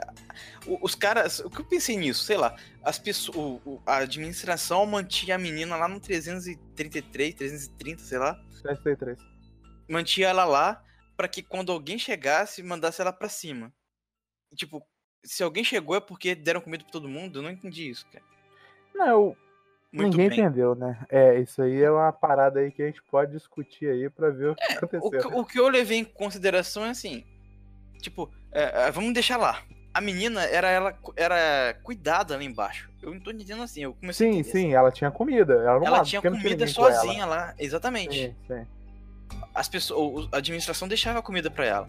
o- Os caras. O que eu pensei nisso? Sei lá. As pessoas. o- o- a administração mantinha a menina lá no 333, 330, sei lá. 33. mantinha ela lá pra que quando alguém chegasse, mandasse ela pra cima. E, tipo, se alguém chegou é porque deram comida pra todo mundo? Eu não entendi isso, cara. Não, eu- Muito ninguém bem. entendeu, né? É, isso aí é uma parada aí que a gente pode discutir aí pra ver o que O aconteceu. que, o que eu levei em consideração é assim, tipo, é, é, vamos deixar lá. A menina era ela era cuidada lá embaixo. Eu não tô entendendo assim, eu comecei a Sim, sim, ela tinha comida. Ela, não Ela tinha comida com ela. sozinha lá, exatamente. Sim, sim. As pessoas, a administração deixava comida pra ela.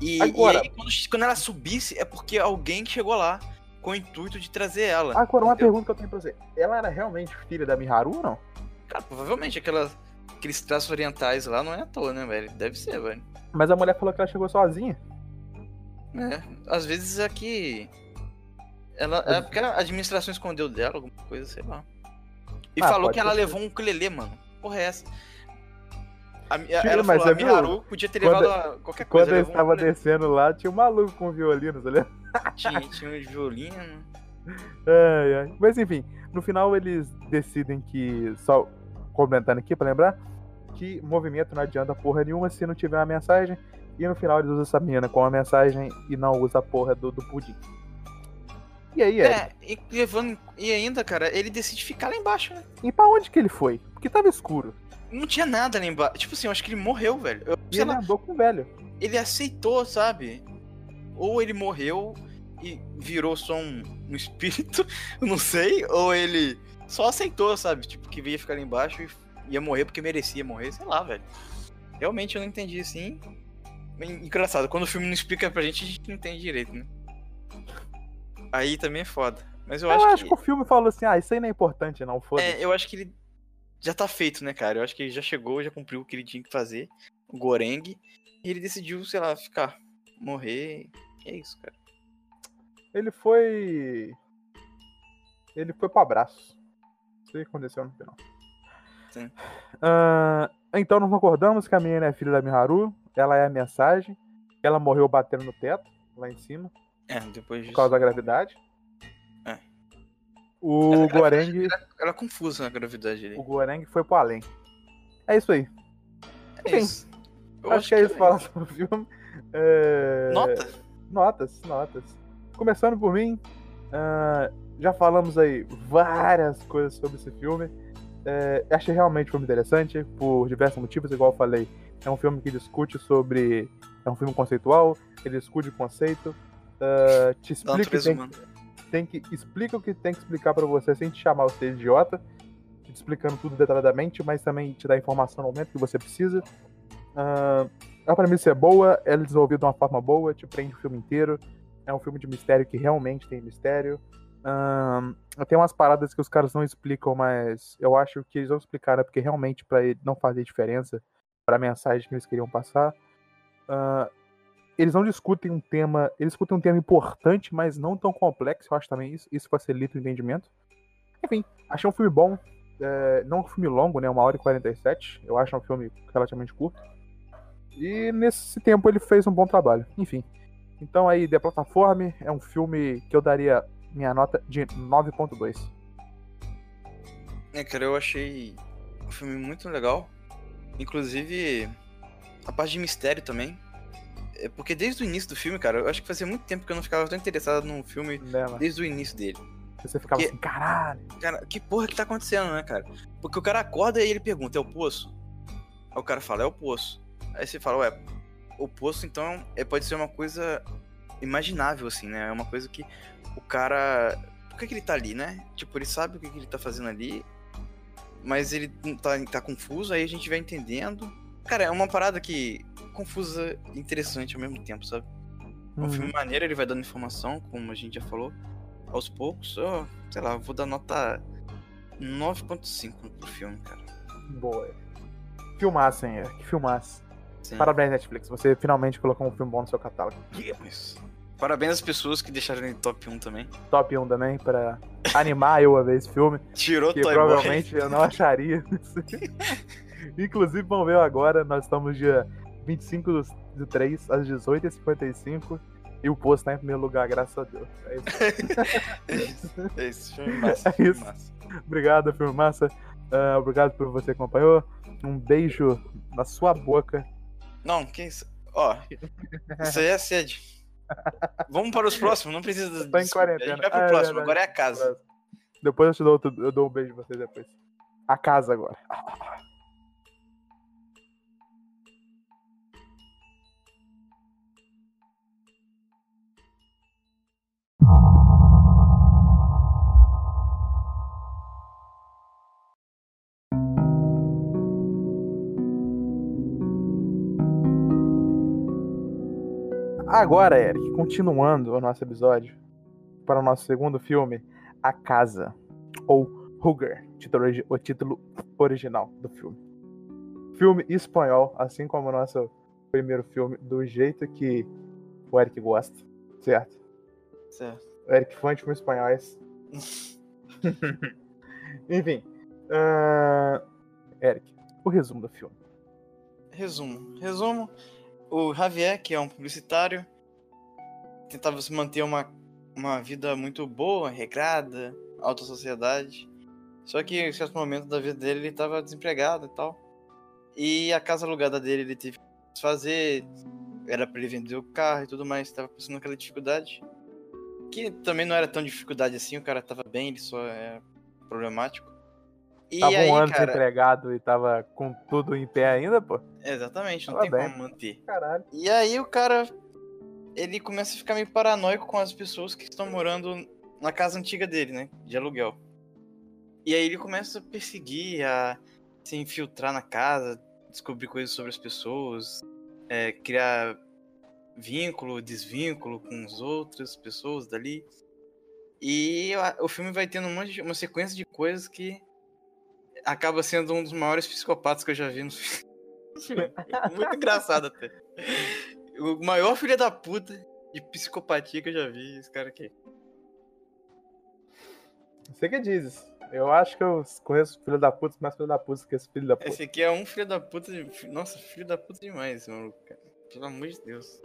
E, Agora- e aí, quando, quando ela subisse, é porque alguém chegou lá com o intuito de trazer ela. Agora, uma entendeu? pergunta que eu tenho pra você. Ela era realmente filha da Miharu ou não? Cara, provavelmente aquelas, aqueles traços orientais lá não é à toa, né, velho? Deve ser, velho. Mas a mulher falou que ela chegou sozinha. É, às vezes é que. Ela, é porque a administração escondeu dela, alguma coisa, sei lá. E Ah, falou que ela ter levou um ukulele, mano. Porra, é essa? A, Tira, ela mas falou, a você viu? Miharu podia ter Quando- levado a- qualquer Quando coisa. eu levou um estava ukulele. descendo lá, tinha um maluco com violino, tá ligado? [LAUGHS] Tinha, tinha um violino. Ai, ai. Mas enfim, no final eles decidem que, só comentando aqui pra lembrar, que movimento não adianta porra nenhuma se não tiver uma mensagem. E no final eles usam essa menina com a mensagem e não usa a porra do, do pudim. E aí? É, e, levando, e ainda, cara, ele decide ficar lá embaixo, né? E pra onde que ele foi? Porque tava escuro. Não tinha nada lá embaixo. Tipo assim, eu acho que ele morreu, velho. Eu, ele lá, andou com o velho. ele aceitou, sabe? Ou ele morreu e virou só um, um espírito, [LAUGHS] não sei, ou ele só aceitou, sabe? Tipo, que ia ficar lá embaixo e ia morrer porque merecia morrer, sei lá, velho. Realmente eu não entendi assim. En- Engraçado, quando o filme não explica pra gente, a gente não entende direito, né? Aí também é foda. Mas eu, Eu, acho, acho que. que... o filme falou assim: ah, isso aí não é importante, não, foda-se. É, eu acho que ele já tá feito, né, cara? Eu acho que ele já chegou, já cumpriu o que ele tinha que fazer, o Goreng, e ele decidiu, sei lá, ficar, morrer. É isso, cara. Ele foi. Ele foi pro abraço. Isso aí aconteceu no final. Sim. Ah, então nós concordamos que a menina é filha da Miharu. Ela é a mensagem. Ela morreu batendo no teto, lá em cima, É, depois disso. por causa da gravidade. É. O Essa gravidade Goreng, Ela é confusa na gravidade ali. o Goreng foi pro além. É isso aí. É enfim, isso. Eu acho, que é isso é falar sobre o filme. É, Nota? Notas, notas. Começando por mim, ah, já falamos aí várias coisas sobre esse filme. É, achei realmente um filme interessante, por diversos motivos, igual eu falei. É um filme que discute sobre. É um filme conceitual, ele discute o conceito, ah, te explica, o que natureza tem, humana. tem que, explica o que tem que explicar pra você sem te chamar você de idiota, te explicando tudo detalhadamente, mas também te dá informação no momento que você precisa. Ah, a premissa é boa, ela é desenvolvida de uma forma boa, te prende o filme inteiro. É um filme de mistério que realmente tem mistério. Ahn, tem umas paradas que os caras não explicam, mas eu acho que eles não explicaram porque realmente pra ele não fazer diferença pra mensagem que eles queriam passar. Ahn, eles não discutem um tema, eles discutem um tema importante, mas não tão complexo, eu acho também isso, isso facilita o entendimento. Enfim, achei um filme bom, é, não um filme longo, né, uma hora e 47, eu acho um filme relativamente curto. E nesse tempo ele fez um bom trabalho, enfim. Então aí, The Plataforma é um filme que eu daria minha nota de 9.2. É, cara, eu achei um filme muito legal. Inclusive, a parte de mistério também. É porque desde o início do filme, cara, eu acho que fazia muito tempo que eu não ficava tão interessado num filme desde o início dele. Você ficava Porque- assim, caralho. Cara, que porra que tá acontecendo, né, cara? Porque o cara acorda e ele pergunta, é o poço? Aí o cara fala, é o poço. Aí você fala, ué, o poço então é, pode ser uma coisa imaginável, assim, né? É uma coisa que o cara. Por que, que ele tá ali, né? Tipo, ele sabe o que, que ele tá fazendo ali, mas ele tá, tá confuso, aí a gente vai entendendo. Cara, é uma parada que. confusa e interessante ao mesmo tempo, sabe? É um Uhum. filme maneiro, ele vai dando informação, como a gente já falou, aos poucos. Eu, sei lá, vou dar nota 9.5 pro filme, cara. Boa. Filmaço, hein, Eric? Filmaço. Sim. Parabéns, Netflix. Você finalmente colocou um filme bom no seu catálogo. Isso. Parabéns às pessoas que deixaram ele top 1 também. Top 1 também, pra animar eu a ver esse filme. Tirou que Toy provavelmente eu não acharia. [LAUGHS] Inclusive, vamos ver agora. Nós estamos dia 25 do- de 3 às 18h55. E o posto tá em primeiro lugar, graças a Deus. É isso. Boy. [LAUGHS] É isso, é isso, filme massa. É isso. massa. Obrigado, filme massa. Ah, obrigado por você que acompanhou. Um beijo na sua boca. Não, que isso? Ó, [LAUGHS] isso aí é sede. Vamos para os próximos, não precisa. Tô em quarentena. A gente vai pro Ah, é próximo, verdade. agora é a casa. Depois eu te dou, outro- eu dou um beijo pra você depois. A casa agora. Agora, Eric, continuando o nosso episódio para o nosso segundo filme, A Casa, ou título origi- o título original do filme. Filme espanhol, assim como o nosso primeiro filme, do jeito que O Eric gosta. Certo. Certo. O Eric fã de filmes espanhóis. [LAUGHS] Enfim. ah, Eric, o resumo do filme. Resumo. Resumo. O Javier, que é um publicitário, tentava se manter uma, uma vida muito boa, regrada, alta sociedade. Só que em certo momento da vida dele ele estava desempregado e tal. E a casa alugada dele ele teve que desfazer. Era pra ele vender o carro e tudo mais. Tava passando aquela dificuldade. Que também não era tão dificuldade assim, o cara tava bem, ele só é problemático. E tava aí, um ano cara, desempregado e tava com tudo em pé ainda, pô. Exatamente, não Tava tem bem. como manter. Caralho. E aí o cara. Ele começa a ficar meio paranoico com as pessoas que estão morando na casa antiga dele, né? De aluguel. E aí ele começa a perseguir, a se infiltrar na casa, descobrir coisas sobre as pessoas, é, criar vínculo, desvínculo com as outras pessoas dali. E o filme vai tendo um monte de- uma sequência de coisas que acaba sendo um dos maiores psicopatas que eu já vi no filme. [LAUGHS] Muito engraçado até. O maior filho da puta de psicopatia que eu já vi, esse cara aqui. Você que dizes. Eu acho que eu conheço filho da puta, mais filho da puta que esse filho da puta. Esse aqui é um filho da puta. De... Nossa, filho da puta demais, maluco, cara. Pelo amor de Deus.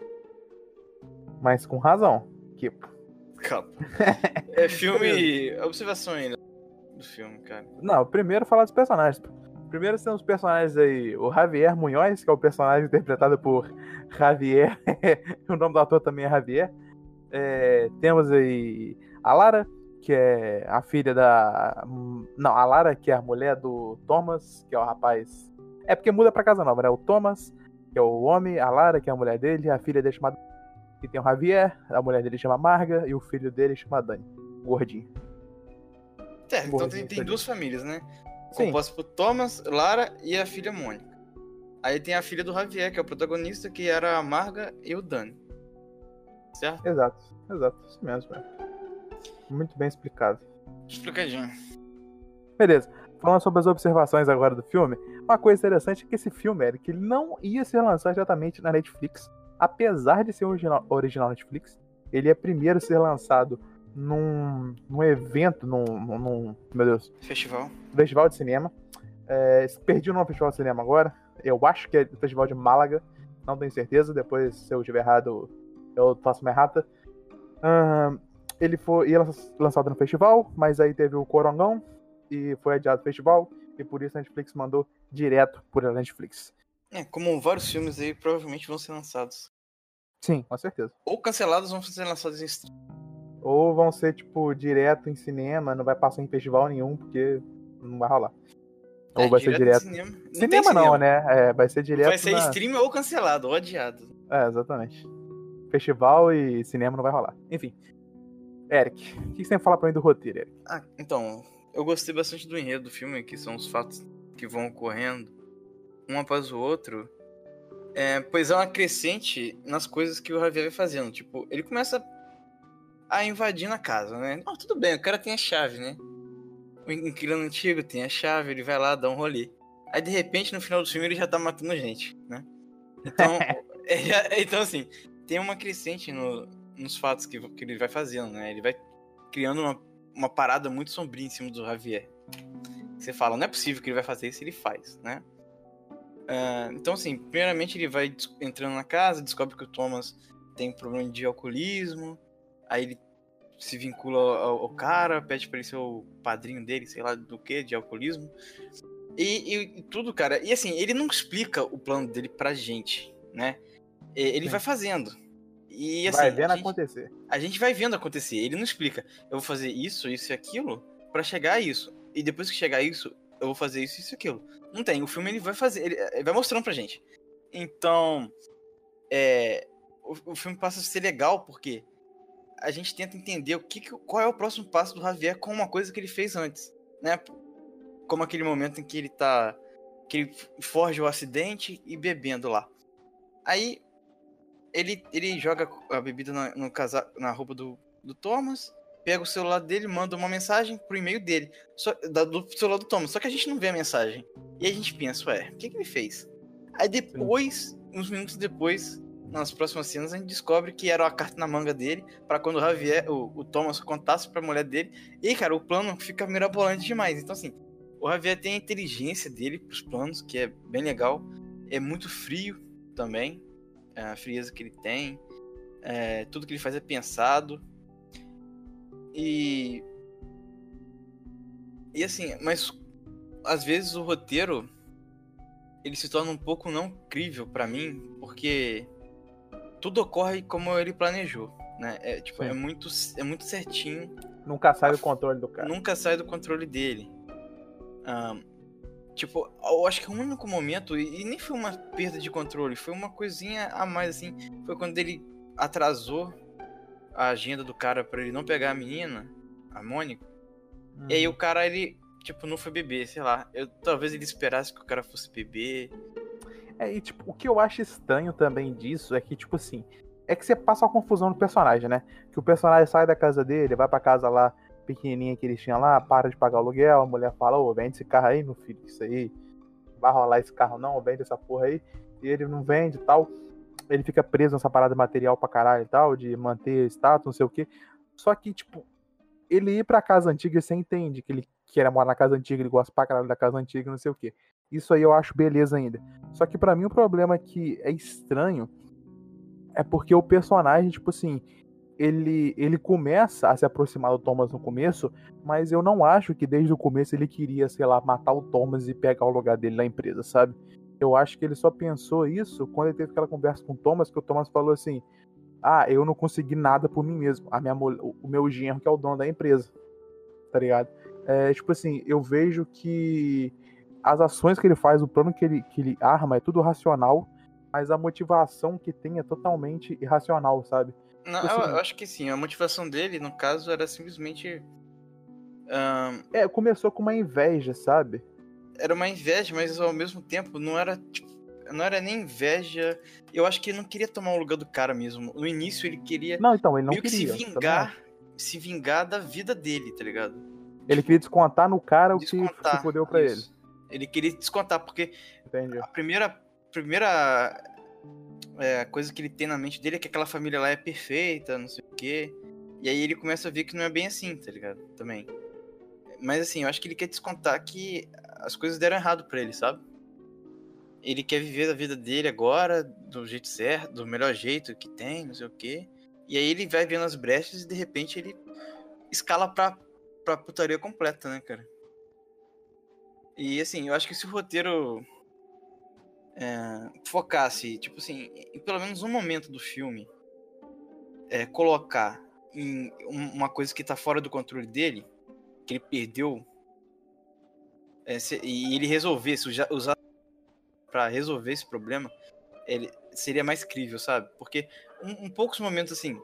Mas com razão. Que Calma. [LAUGHS] É filme. Observação ainda do filme, cara. Não, primeiro falar dos personagens. Primeiro temos os personagens aí, o Javier Munhoz, que é o personagem interpretado por [LAUGHS] Javier. [LAUGHS] o nome do ator também é Javier. É, temos aí a Lara, que é a filha da. Não, a Lara, que é a mulher do Thomas, que é o rapaz. É porque muda pra casa nova, né? O Thomas, que é o homem, a Lara, que é a mulher dele, a filha dele chamada. E tem o Javier, a mulher dele chama Marga, e o filho dele chama Dani. Gordinho. Certo, então tem, tem duas famílias, né? Sim. Composta por Thomas, Lara e a filha Mônica. Aí tem a filha do Javier, que é o protagonista, que era a Marga e o Dani. Certo? Exato, exato, isso mesmo, velho. Muito bem explicado. Explicadinho. Beleza, falando sobre as observações agora do filme, uma coisa interessante é que esse filme, Eric, ele não ia ser lançado exatamente na Netflix, apesar de ser original, original Netflix, ele é primeiro a ser lançado num, num evento, num, num- meu Deus, Festival. festival de cinema. É, perdi o nome do festival de cinema agora, eu acho que é o festival de Málaga, não tenho certeza, depois se eu estiver errado eu faço uma errata. Ele foi ia lan- lançado no festival, mas aí teve o Corongão e foi adiado o festival, e por isso a Netflix mandou direto por a Netflix. É, como vários filmes aí provavelmente vão ser lançados. Sim, com certeza. Ou cancelados vão ser lançados em stream. Ou vão ser, tipo, direto em cinema, não vai passar em festival nenhum, porque não vai rolar. Ou É, vai ser no direto. Cinema. Não Cinema, não, cinema. né? É, vai ser direto. Vai ser na... stream ou cancelado, ou adiado. É, exatamente. Festival e cinema não vai rolar. Enfim. Eric, o que você tem pra falar pra mim do roteiro, Eric? Ah, então, eu gostei bastante do enredo do filme, que são os fatos que vão ocorrendo, um após o outro. É, pois é uma crescente nas coisas que o Javier vai fazendo. Tipo, ele começa a invadir na casa, né? Não, tudo bem, o cara tem a chave, né? O inquilino antigo tem a chave, ele vai lá, dá um rolê. Aí, de repente, no final do filme, ele já tá matando gente, né? Então, [LAUGHS] é, então assim, tem uma crescente no- nos fatos que, que ele vai fazendo, né? Ele vai criando uma, uma parada muito sombria em cima do Javier. Você fala, não é possível que ele vai fazer isso, ele faz, né? Ah, então, assim, primeiramente ele vai entrando na casa, descobre que o Thomas tem problema de alcoolismo, aí ele se vincula ao, ao cara, pede pra ele ser o padrinho dele, sei lá do que, de alcoolismo. E, e- e tudo, cara. E assim, ele não explica o plano dele pra gente, né? Ele Sim. vai fazendo. E assim, vai vendo a gente- acontecer. a gente vai vendo acontecer. Ele não explica. Eu vou fazer isso, isso e aquilo pra chegar a isso. E depois que chegar a isso, eu vou fazer isso, isso e aquilo. Não tem. O filme ele vai fazer, ele, ele vai mostrando pra gente. Então, é, o, o filme passa a ser legal porque a gente tenta entender o que, qual é o próximo passo do Javier com uma coisa que ele fez antes, né? Como aquele momento em que ele tá que ele forja o acidente e bebendo lá. Aí ele, ele joga a bebida na, no casa, na roupa do, do Thomas, pega o celular dele, manda uma mensagem pro e-mail dele, só, da- do celular do Thomas. Só que a gente não vê a mensagem. E a gente pensa, ué, o que, que ele fez? Aí depois, uns minutos depois, nas próximas cenas, a gente descobre que era a carta na manga dele, para quando o Javier, o, o Thomas contasse pra mulher dele. E, cara, o plano fica mirabolante demais. Então, assim, o Javier tem a inteligência dele pros planos, que é bem legal. É muito frio também, a frieza que ele tem. É, tudo que ele faz é pensado. E. E assim, mas às vezes o roteiro ele se torna um pouco não crível para mim, porque tudo ocorre como ele planejou, né? É, tipo, é muito, é muito certinho. Nunca sai do controle do cara. Nunca sai do controle dele. Um, tipo, eu acho que o único momento, e nem foi uma perda de controle, foi uma coisinha a mais, assim, foi quando ele atrasou a agenda do cara para ele não pegar a menina, a Mônica. Uhum. E aí uhum. o cara, ele tipo, não foi beber, sei lá. Eu, talvez ele esperasse que o cara fosse beber. É, e tipo, o que eu acho estranho também disso é que, tipo assim, é que você passa uma confusão no personagem, né? Que o personagem sai da casa dele, vai pra casa lá, pequenininha que ele tinha lá, para de pagar o aluguel, a mulher fala, ô, vende esse carro aí, meu filho, isso aí, vai rolar esse carro não, vende essa porra aí, e ele não vende e tal. Ele fica preso nessa parada material pra caralho e tal, de manter status, não sei o quê. Só que, tipo, ele ir pra casa antiga, você entende que ele quer morar na casa antiga, ele gosta pra caralho da casa antiga, não sei o quê. Isso aí eu acho beleza ainda. Só que para mim o problema que é estranho é porque o personagem, tipo assim, ele, ele começa a se aproximar do Thomas no começo, mas eu não acho que desde o começo ele queria, sei lá, matar o Thomas e pegar o lugar dele na empresa, sabe? Eu acho que ele só pensou isso quando ele teve aquela conversa com o Thomas, que o Thomas falou assim: Ah, eu não consegui nada por mim mesmo. A minha, o meu genro, que é o dono da empresa. Tá ligado? É, tipo assim, eu vejo que as ações que ele faz, o plano que ele, que ele arma é tudo racional, mas a motivação que tem é totalmente irracional, sabe? Não, tipo assim, eu, eu, acho que sim. A motivação dele, no caso, era simplesmente. Um... É, começou com uma inveja, sabe? Era uma inveja, mas ao mesmo tempo não era. Tipo, não era nem inveja. Eu acho que ele não queria tomar o lugar do cara mesmo. No início ele queria. Não, então, ele não queria. se vingar. Se vingar da vida dele, tá ligado? Ele queria descontar no cara o que se fudeu pra isso. ele. Ele queria descontar, porque Entendi. a primeira, primeira é, coisa que ele tem na mente dele é que aquela família lá é perfeita, não sei o quê. E aí ele começa a ver que não é bem assim, tá ligado? Também. Mas assim, eu acho que ele quer descontar que as coisas deram errado pra ele, sabe? Ele quer viver a vida dele agora, do jeito certo, do melhor jeito que tem, não sei o quê. E aí ele vai vendo as brechas e de repente ele escala pra, pra putaria completa, né, cara? E assim, eu acho que se o roteiro é, focasse, tipo assim, em pelo menos um momento do filme, é, colocar em uma coisa que tá fora do controle dele, que ele perdeu, é, se, e ele resolvesse, usar para resolver esse problema, ele seria mais crível, sabe? Porque um, um poucos momentos assim,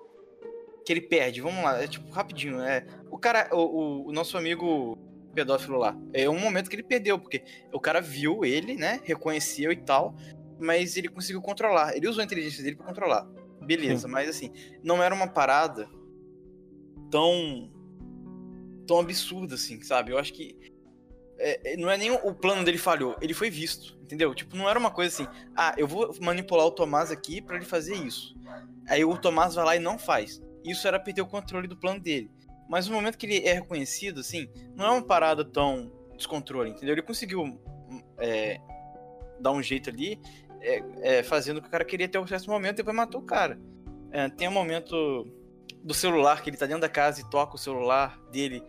que ele perde. Vamos lá, é tipo, rapidinho. É, o cara, o, o, o, nosso amigo pedófilo lá, é um momento que ele perdeu, porque o cara viu ele, né? Reconheceu e tal, mas ele conseguiu controlar. Ele usou a inteligência dele para controlar. Beleza, Sim. mas assim, não era uma parada tão. tão absurda assim, sabe? Eu acho que. É, é não é nem o plano dele falhou, ele foi visto, entendeu? Tipo, não era uma coisa assim, ah, eu vou manipular o Tomás aqui para ele fazer isso. Aí o Tomás vai lá e não faz isso era perder o controle do plano dele. Mas no momento que ele é reconhecido, assim, não é uma parada tão descontrole, entendeu? Ele conseguiu é, dar um jeito ali, é, é, fazendo o que o cara queria até um certo momento e depois matou o cara. É, tem um momento do celular, que ele tá dentro da casa e toca o celular dele.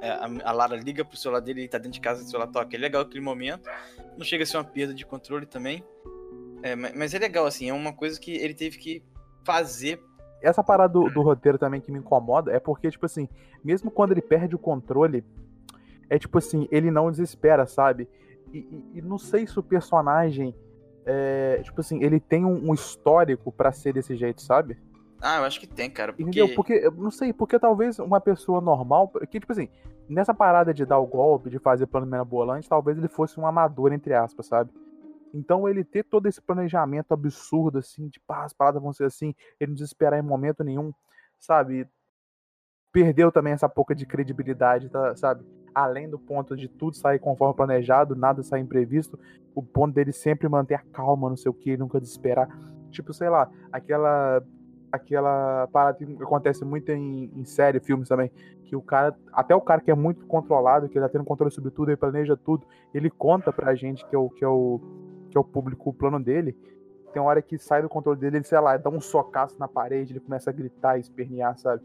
É, a, a, Lara liga pro celular dele, ele tá dentro de casa e o celular toca. É legal aquele momento. Não chega a ser uma perda de controle também. É, mas é legal, assim, é uma coisa que ele teve que fazer essa parada do, do, roteiro também que me incomoda é porque, tipo assim, mesmo quando ele perde o controle, é tipo assim, ele não desespera, sabe? E, e, e não sei se o personagem, é, tipo assim, ele tem um, um histórico para ser desse jeito, sabe? Ah, eu acho que tem, cara. Porque... Entendeu? Porque, não sei, porque talvez uma pessoa normal, que, tipo assim, nessa parada de dar o golpe, de fazer plano mirabolante, talvez ele fosse um amador, entre aspas, sabe? Então ele ter todo esse planejamento absurdo, assim, de pá, as paradas vão ser assim, ele não desesperar em momento nenhum, sabe? Perdeu também essa pouca de credibilidade, tá, sabe? Além do ponto de tudo sair conforme planejado, nada sair imprevisto, o ponto dele sempre manter a calma, não sei o que, nunca desesperar. Tipo, sei lá, aquela aquela parada que acontece muito em, em série, filmes também, que o cara, até o cara que é muito controlado, que ele tá tendo controle sobre tudo, ele planeja tudo, ele conta pra gente que é o que é o que é o público, o plano dele. Tem uma hora que sai do controle dele, ele, sei lá, dá um socaço na parede, ele começa a gritar e espernear, sabe?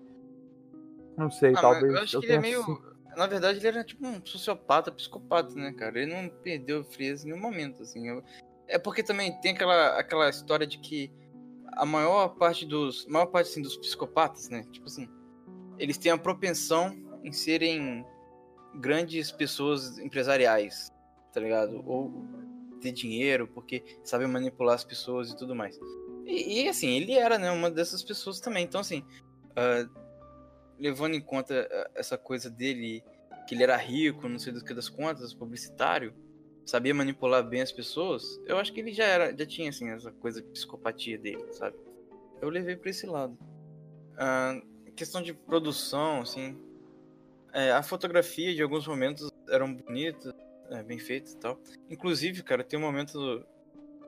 Não sei, Ah, talvez. eu acho que ele é meio. sim- Na verdade, ele era tipo um sociopata, psicopata, né, cara? Ele não perdeu frieza em nenhum momento, assim. Eu- É porque também tem aquela, aquela história de que a maior parte dos. A maior parte assim, dos psicopatas, né? Tipo assim, eles têm a propensão em serem grandes pessoas empresariais, tá ligado? Ou ter dinheiro, porque sabem manipular as pessoas e tudo mais. E, e, assim, ele era, né, uma dessas pessoas também. Então, assim, ah, levando em conta ah, essa coisa dele, que ele era rico, não sei do que das contas, publicitário, sabia manipular bem as pessoas, eu acho que ele já era, já tinha assim essa coisa de psicopatia dele, sabe? Eu levei pra esse lado. Ah, questão de produção, assim, é, a fotografia de alguns momentos eram bonitas, é, bem feitas e tal. Inclusive, cara, tem um momento do,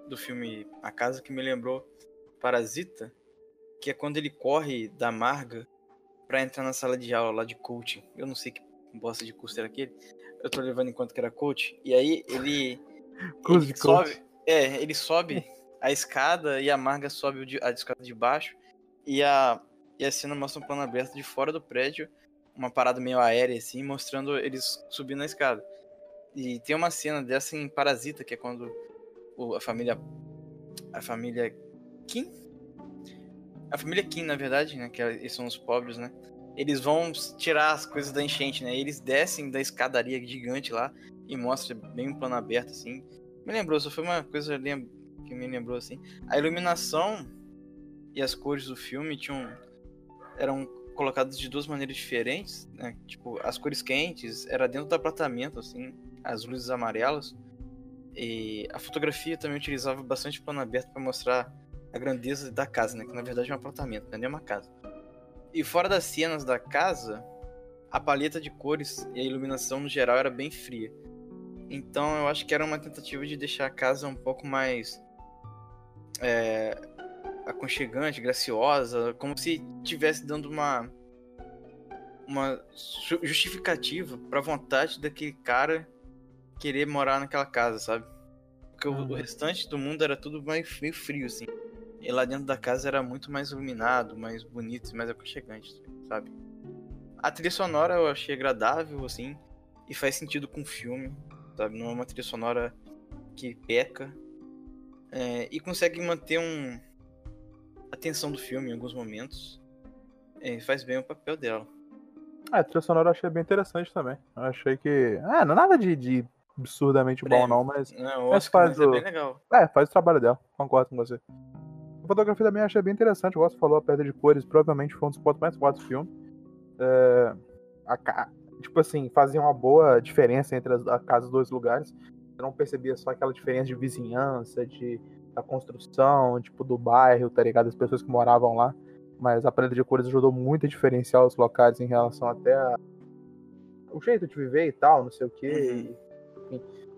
do filme A Casa que me lembrou Parasita, que é quando ele corre da Marga pra entrar na sala de aula lá de coaching. Eu não sei que bosta de curso era aquele. Eu tô levando em conta que era coach. E aí ele. [LAUGHS] Curso de coach. sobe. É, ele sobe a escada e a Marga sobe de- a escada de baixo. E a, e a cena mostra um plano aberto de fora do prédio. Uma parada meio aérea, assim, mostrando eles subindo a escada. E tem uma cena dessa em Parasita, que é quando o- a família. A família Kim? A família Kim, na verdade, né? Que eles são os pobres, né? Eles vão tirar as coisas da enchente, né? Eles descem da escadaria gigante lá e mostra bem um plano aberto, assim. Me lembrou, só foi uma coisa que me lembrou, assim. A iluminação e as cores do filme tinham. eram colocadas de duas maneiras diferentes, né? Tipo, as cores quentes era dentro do apartamento, assim, as luzes amarelas. E a fotografia também utilizava bastante plano aberto para mostrar a grandeza da casa, né? Que na verdade é um apartamento, não é nem uma casa. E fora das cenas da casa, a paleta de cores e a iluminação no geral era bem fria. Então eu acho que era uma tentativa de deixar a casa um pouco mais é, aconchegante, graciosa, como se estivesse dando uma uma ju- justificativa pra vontade daquele cara querer morar naquela casa, sabe? Porque o- o, Uhum. restante do mundo era tudo mais meio frio, assim. E lá dentro da casa era muito mais iluminado, mais bonito, mais aconchegante, sabe? A trilha sonora eu achei agradável, assim, e faz sentido com o filme, sabe? Não é uma trilha sonora que peca. é, e consegue manter um a tensão do filme em alguns momentos. É, faz bem o papel dela. É, a trilha sonora eu achei bem interessante também. Eu achei que. É, não é nada de, de absurdamente bom, Prêmio. não, mas. Não, Mas faz mas é o- bem legal. É, faz o trabalho dela. Concordo com você. A fotografia também eu achei bem interessante. O Gosto falou, a perda de cores provavelmente foi um dos pontos mais fortes do filme. É, a ca- Tipo assim, fazia uma boa diferença entre as, a casa dos dois lugares. Eu não percebia só aquela diferença de vizinhança, de da construção, tipo, do bairro, tá ligado? As pessoas que moravam lá. Mas a paleta de cores ajudou muito a diferenciar os locais em relação até a... o jeito de viver e tal, não sei o quê. Uhum. Enfim.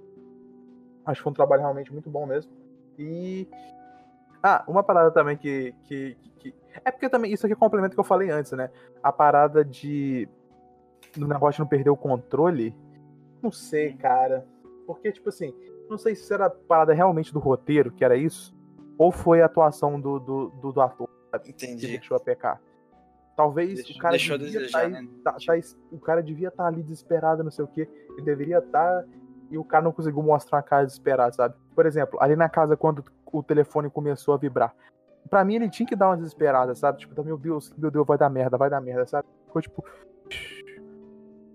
Acho que foi um trabalho realmente muito bom mesmo. E. Ah, uma parada também que, que, que- É porque também isso aqui complementa o que eu falei antes, né? A parada de. Do negócio de não perder o controle. Não sei, cara. Porque, tipo assim, não sei se era a parada realmente do roteiro, que era isso, ou foi a atuação do, do, do, do ator que Entendi. deixou a pecar. Talvez Deixou- o cara deixou devia desejar, tá, né? tá- tá o cara devia estar ali desesperado, não sei o que. Ele deveria estar e o cara não conseguiu mostrar a cara desesperada, sabe? Por exemplo, ali na casa quando o telefone começou a vibrar. Pra mim ele tinha que dar uma desesperada, sabe? Tipo, meu Deus, meu Deus, vai dar merda, vai dar merda, sabe? Ficou tipo,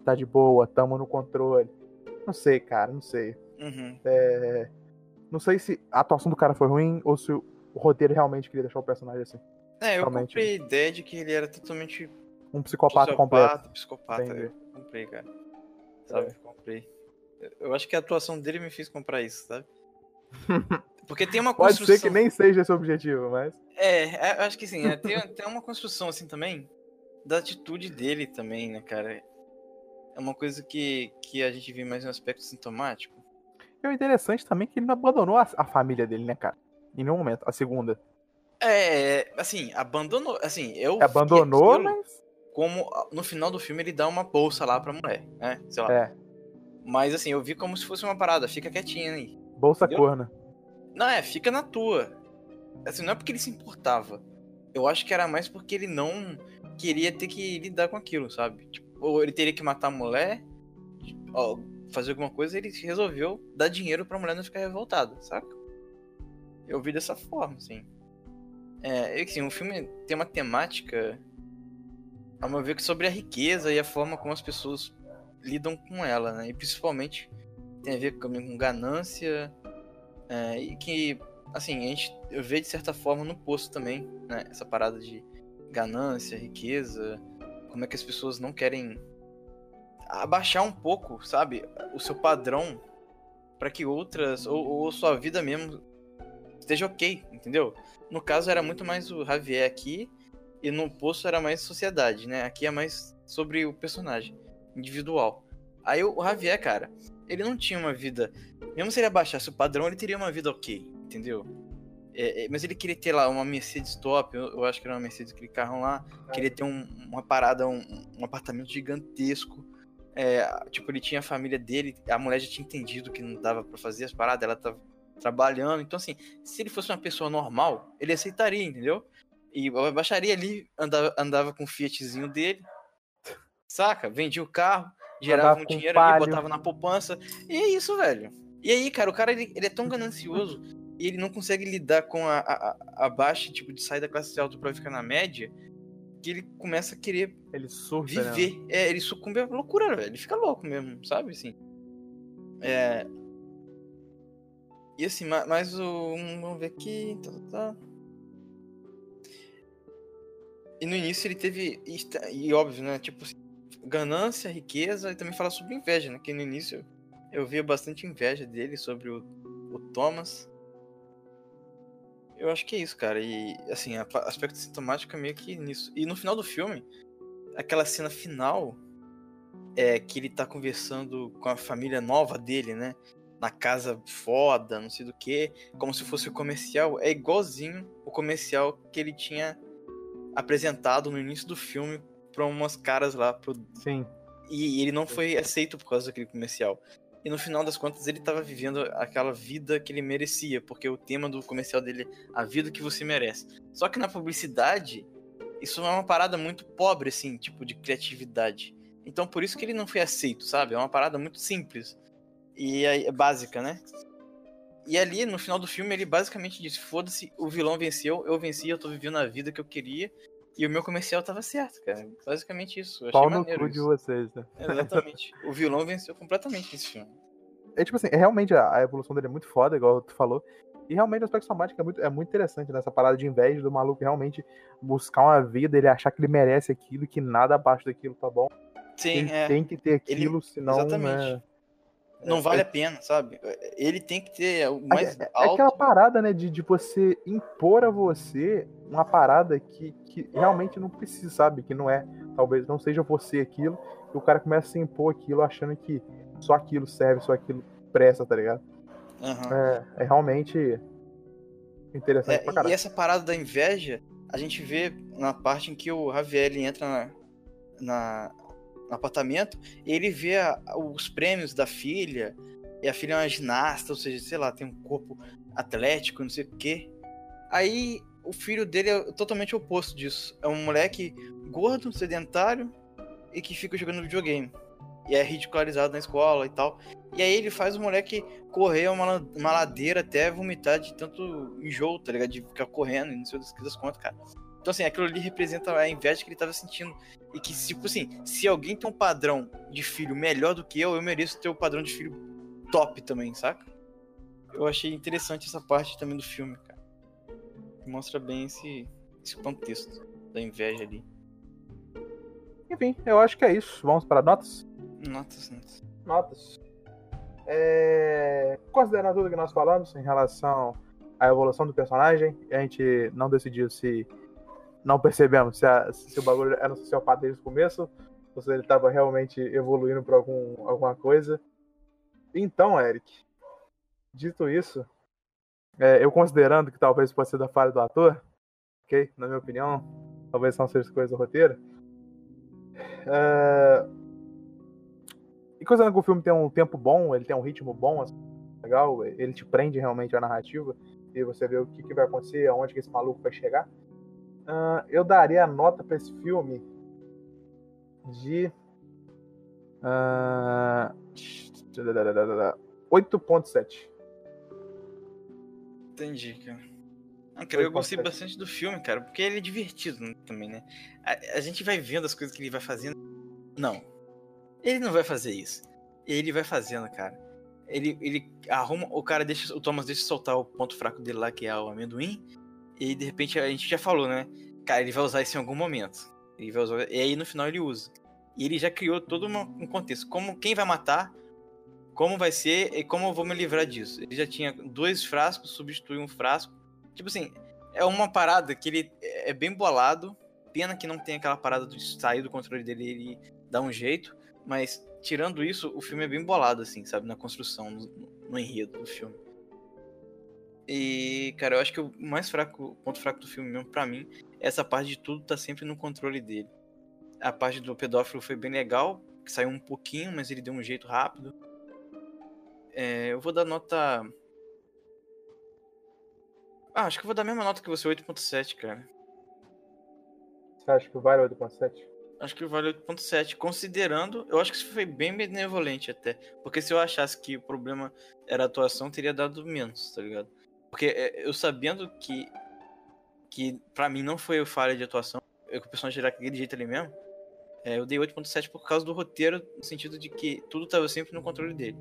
tá de boa, tamo no controle. Não sei, cara, não sei. Uhum. É, Não sei se a atuação do cara foi ruim ou se o roteiro realmente queria deixar o personagem assim. É, eu Realmente. comprei a ideia de que ele era totalmente Um psicopata completo. psicopata. Entendi. Eu comprei, cara. Sabe? Comprei. Eu- acho que a atuação dele me fez comprar isso, sabe? [LAUGHS] Porque tem uma Pode construção. ser que nem seja esse o objetivo, mas. É, é, eu acho que sim. é, tem, tem uma construção assim também da atitude dele também, né, cara? É uma coisa que, que a gente vê mais no aspecto sintomático. E o interessante também é que ele não abandonou a, a família dele, né, cara? Em nenhum momento. A segunda. É, assim, abandonou. Assim, eu. Abandonou, aquilo mas. Como ah, no final do filme ele dá uma bolsa lá pra mulher, né? Sei lá. É. Mas assim, eu vi como se fosse uma parada, fica quietinha aí. Bolsa Entendeu? corna. Não, é, fica na tua. Assim, não é porque ele se importava. Eu acho que era mais porque ele não queria ter que lidar com aquilo, sabe? Tipo, ou ele teria que matar a mulher, ó, fazer alguma coisa, ele resolveu dar dinheiro pra mulher não ficar revoltada, saca? Eu vi dessa forma, assim. É, assim, o filme tem uma temática, ao meu ver, que sobre a riqueza e a forma como as pessoas lidam com ela, né? E principalmente tem a ver com, com ganância, é, e que, assim, a gente vejo de certa forma no posto também, né? Essa parada de ganância, riqueza, como é que as pessoas não querem abaixar um pouco, sabe, o seu padrão para que outras ou, ou sua vida mesmo esteja ok, entendeu? No caso era muito mais o Javier aqui e no posto era mais sociedade, né? Aqui é mais sobre o personagem individual. Aí o Javier, cara, ele não tinha uma vida, mesmo se ele abaixasse o padrão, ele teria uma vida ok, entendeu? É, é, mas ele queria ter lá uma Mercedes top, eu, eu acho que era uma Mercedes, aquele carro lá. Queria ter um- uma parada, um, um apartamento gigantesco. É, tipo, ele tinha a família dele, a mulher já tinha entendido que não dava pra fazer as paradas, ela tava trabalhando. Então, assim, se ele fosse uma pessoa normal, ele aceitaria, entendeu? E baixaria ali, andava, andava com o Fiatzinho dele, saca? Vendia o carro, gerava um dinheiro ali, botava na poupança. E é isso, velho. E aí, cara, o cara ele, ele é tão ganancioso e ele não consegue lidar com a, a, a- baixa, tipo, de sair da classe alta pra ficar na média, que ele começa a querer Ele surta, né? viver. É, ele sucumbe à loucura, velho. Ele fica louco mesmo, sabe? Assim. É. E assim, ma- mas o. Vamos ver aqui. Tá, tá, tá. E no início ele teve. E, e óbvio, né? Tipo, assim, ganância, riqueza e também fala sobre inveja, né? Que no início eu via bastante inveja dele sobre o, o Thomas. Eu acho que é isso, cara. E assim, a aspecto sintomático é meio que nisso. E no final do filme, aquela cena final é que ele tá conversando com a família nova dele, né? Na casa foda, não sei do que, como se fosse o comercial. É igualzinho o comercial que ele tinha apresentado no início do filme pra umas caras lá. Pro... Sim. E ele não foi aceito por causa daquele comercial. E no final das contas ele tava vivendo aquela vida que ele merecia, porque o tema do comercial dele é a vida que você merece. Só que na publicidade, isso é uma parada muito pobre, assim, tipo, de criatividade. Então por isso que ele não foi aceito, sabe? É uma parada muito simples. E é é básica, né? E ali, no final do filme, ele basicamente disse: foda-se, o vilão venceu, eu venci, eu tô vivendo a vida que eu queria. E o meu comercial tava certo, cara. Basicamente isso. Eu achei Pau no cu de vocês, né? Exatamente. o vilão venceu completamente nesse filme. É tipo assim, é realmente a, a evolução dele é muito foda, igual tu falou. E realmente o aspecto somático é muito, é muito interessante nessa parada de inveja do maluco realmente buscar uma vida, ele achar que ele merece aquilo e que nada abaixo daquilo tá bom. Sim, ele é. tem que ter aquilo, senão. exatamente. né, Não vale a pena, sabe? Ele tem que ter o mais é, é alto. aquela parada, né, de, de você impor a você uma parada que, que realmente não precisa, sabe? Que não é, talvez não seja você aquilo, e o cara começa a se impor aquilo achando que só aquilo serve, só aquilo presta, tá ligado? Aham. É, é realmente interessante É, pra e caralho. essa parada da inveja, a gente vê na parte em que o Javier entra na, na- apartamento ele vê a- os prêmios da filha, e a filha é uma ginasta, ou seja, sei lá, tem um corpo atlético, não sei o quê. Aí o filho dele é totalmente o oposto disso. É um moleque gordo, sedentário e que fica jogando videogame. E é ridicularizado na escola e tal. E aí ele faz o moleque correr uma, uma ladeira até vomitar de tanto enjoo, tá ligado? De ficar correndo e não sei das, das contas, cara. Então, assim, aquilo ali representa a inveja que ele tava sentindo. E que, tipo assim, se alguém tem um padrão de filho melhor do que eu, eu mereço ter o padrão de filho top também, saca? Eu achei interessante essa parte também do filme, cara. Que mostra bem esse, esse contexto da inveja ali. Enfim, eu acho que é isso. Vamos para notas? Notas, notas. Notas. É... Considerando tudo que nós falamos em relação à evolução do personagem, a gente não decidiu se. Não percebemos se, a- se o bagulho era um sociopata desde o começo, ou se ele estava realmente evoluindo para algum, alguma coisa. Então, Eric, dito isso, é, eu considerando que talvez pode ser da falha do ator, ok? Na minha opinião, talvez não seja coisa do roteiro. É... E considerando que o filme tem um tempo bom, ele tem um ritmo bom, assim, legal, ele te prende realmente a narrativa e você vê o que, que vai acontecer, aonde que esse maluco vai chegar. Uh, eu daria a nota para esse filme de uh, 8.7. Entendi, cara. Não, cara, eu gostei bastante do filme, cara, porque ele é divertido também, né? A, a, gente vai vendo as coisas que ele vai fazendo. Não. Ele não vai fazer isso. Ele vai fazendo, cara. Ele, ele arruma. O cara deixa. O Thomas deixa soltar o ponto fraco dele lá, que é o amendoim. E de repente a gente já falou, né? Cara, ele vai usar isso em algum momento. Ele vai usar, e aí no final ele usa. E ele já criou todo um contexto. Como quem vai matar, como vai ser e como eu vou me livrar disso. Ele já tinha dois frascos, substitui um frasco. Tipo assim, é uma parada que ele é bem bolado. Pena que não tem aquela parada de sair do controle dele ele dá um jeito. Mas tirando isso, o filme é bem bolado, assim, sabe? Na construção, no, no enredo do filme. E, cara, eu acho que o mais fraco, o ponto fraco do filme mesmo, pra mim, é essa parte de tudo tá sempre no controle dele. A parte do pedófilo foi bem legal, que saiu um pouquinho, mas ele deu um jeito rápido. É, eu vou dar nota. Ah, acho que eu vou dar a mesma nota que você, 8.7, cara. Você acha que vale 8.7? Acho que vale 8.7, considerando, eu acho que isso foi bem benevolente até, porque se eu achasse que o problema era a atuação, teria dado menos, tá ligado? Porque é, eu sabendo que que para mim não foi falha de atuação, eu que o personagem era daquele jeito ali mesmo, é, eu dei 8.7 por causa do roteiro, no sentido de que tudo tava sempre no controle dele.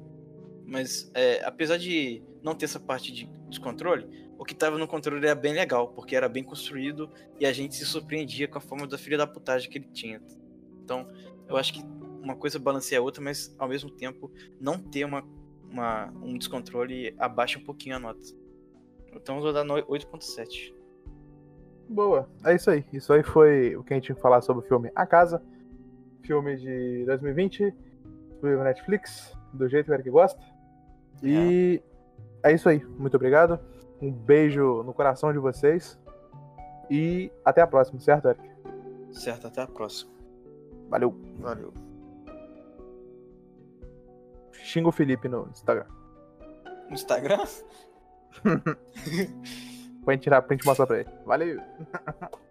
Mas é, apesar de não ter essa parte de descontrole, o que tava no controle era bem legal, porque era bem construído e a gente se surpreendia com a forma da filha da putagem que ele tinha. Então, eu acho que uma coisa balanceia a outra, mas ao mesmo tempo não ter uma, uma um descontrole abaixa um pouquinho a nota. Então eu vou dar 8.7. Boa, é isso aí. Isso aí foi o que a gente ia falar sobre o filme A Casa. Filme de 2020, do Netflix, do jeito que o Eric gosta. E é. é isso aí. Muito obrigado. Um beijo no coração de vocês. E até a próxima, certo, Eric? Certo, até a próxima. Valeu. Valeu. Xinga o Felipe no Instagram. No Instagram? [LAUGHS] Põe tirar print e mostrar pra ele. Valeu! [LAUGHS]